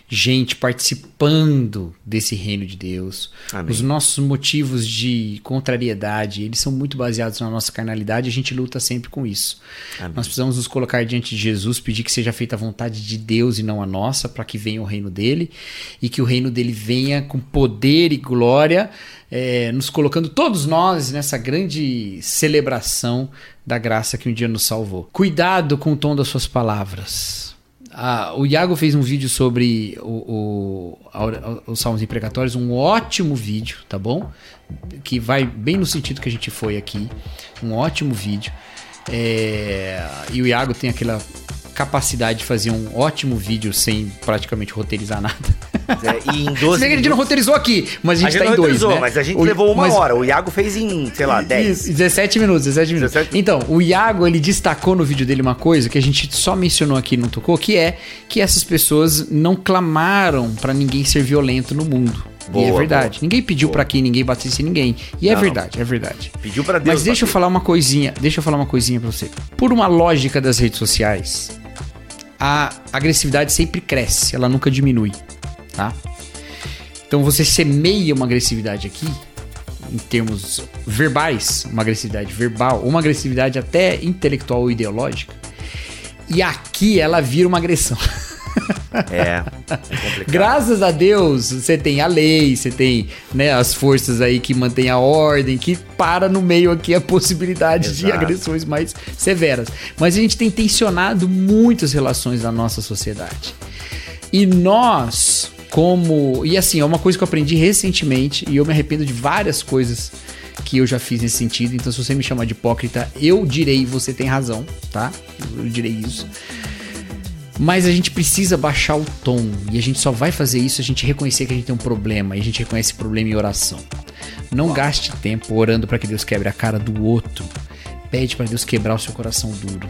gente participando desse reino de Deus. Amém. Os nossos motivos de contrariedade, eles são muito baseados na nossa carnalidade, a gente luta sempre com isso. Amém. Nós precisamos nos colocar diante de Jesus, pedir que seja feita a vontade de Deus e não a nossa, para que venha o reino dele e que o reino dele venha com poder e glória, eh, nos colocando todos nós nessa grande celebração da graça que um dia nos salvou. Cuidado com o tom das suas palavras. Ah, o Iago fez um vídeo sobre o, o, os salmos imprecatórios, um ótimo vídeo, tá bom? Que vai bem no sentido que a gente foi aqui. Um ótimo vídeo. É, e o Iago tem aquela capacidade de fazer um ótimo vídeo sem praticamente roteirizar nada. É, e em 12 Se bem que a gente não roteirizou aqui, mas a gente, tá não em dois, né? mas a gente O- levou uma mas- hora. O Iago fez em, sei lá, 10. Isso, 17 minutos, 17 minutos. 17. Então, o Iago, ele destacou no vídeo dele uma coisa que a gente só mencionou aqui e não tocou, que é que essas pessoas não clamaram pra ninguém ser violento no mundo. e Boa, é verdade. boa. Ninguém pediu pra que ninguém batesse ninguém. E é Não. verdade, é verdade. Pediu pra Deus. Mas deixa eu bater. falar uma coisinha, deixa eu falar uma coisinha pra você. Por uma lógica das redes sociais, a agressividade sempre cresce, ela nunca diminui, tá? Então você semeia uma agressividade aqui, em termos verbais, uma agressividade verbal, uma agressividade até intelectual ou ideológica, e aqui ela vira uma agressão. É. é. Graças a Deus, você tem a lei, você tem né, as forças aí que mantêm a ordem, que para no meio aqui a possibilidade de Exato. agressões mais severas. Mas a gente tem tensionado muitas relações da nossa sociedade. E nós, como. E assim, é uma coisa que eu aprendi recentemente, e eu me arrependo de várias coisas que eu já fiz nesse sentido. Então, se você me chamar de hipócrita, eu direi você tem razão, tá? Eu direi isso. Mas a gente precisa baixar o tom. E a gente só vai fazer isso se a gente reconhecer que a gente tem um problema. E a gente reconhece esse problema em oração. Não gaste tempo orando para que Deus quebre a cara do outro. Pede para Deus quebrar o seu coração duro.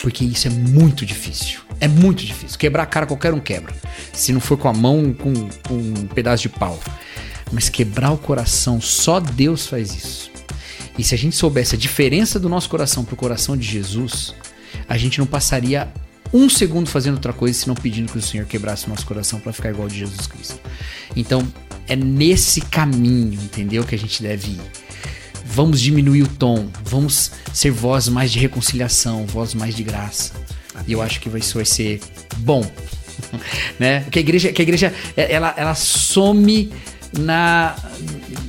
Porque isso é muito difícil. É muito difícil. Quebrar a cara qualquer um quebra. Se não for com a mão, com, com um pedaço de pau. Mas quebrar o coração, só Deus faz isso. E se a gente soubesse a diferença do nosso coração pro coração de Jesus, a gente não passaria um segundo fazendo outra coisa senão pedindo que o Senhor quebrasse o nosso coração para ficar igual de Jesus Cristo. Então, é nesse caminho, entendeu, que a gente deve ir. Vamos diminuir o tom, vamos ser voz mais de reconciliação, voz mais de graça. E eu acho que isso vai ser bom. né? Que a igreja, que a igreja é- ela, ela some na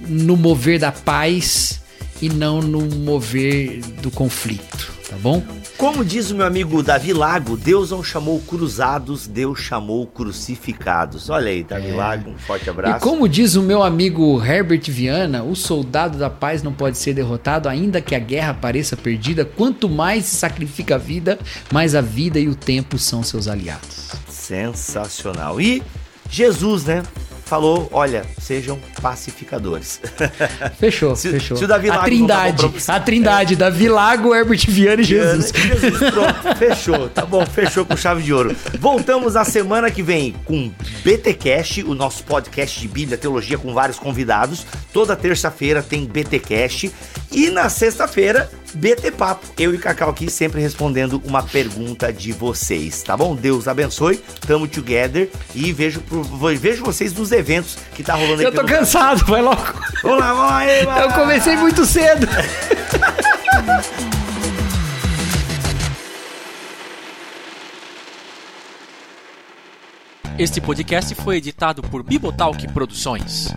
no mover da paz e não no mover do conflito, tá bom? Como diz o meu amigo Davi Lago, Deus não chamou cruzados, Deus chamou crucificados. Olha aí, Davi Lago, um forte abraço. E como diz o meu amigo Herbert Viana, o soldado da paz não pode ser derrotado, ainda que a guerra pareça perdida. Quanto mais se sacrifica a vida, mais a vida e o tempo são seus aliados. Sensacional. E Jesus, né? Falou, olha, sejam pacificadores. Fechou, Se- fechou. se o Davi a Lago trindade, não tá pra- a trindade, Davi Lago, Herbert Viana e Jesus. Jesus, pronto, fechou. Tá bom, fechou com chave de ouro. Voltamos na semana que vem com BTcast, o nosso podcast de Bíblia, teologia com vários convidados. Toda terça-feira tem BTcast e na sexta-feira BT Papo. Eu e Cacau aqui sempre respondendo uma pergunta de vocês, tá bom? Deus abençoe. Tamo together e vejo vejo vocês nos eventos que tá rolando Eu aqui tô no- cansado, vai logo. Vamos lá, vamos lá, aí, vai Eu comecei muito cedo. Este podcast foi editado por Bibotalk Produções.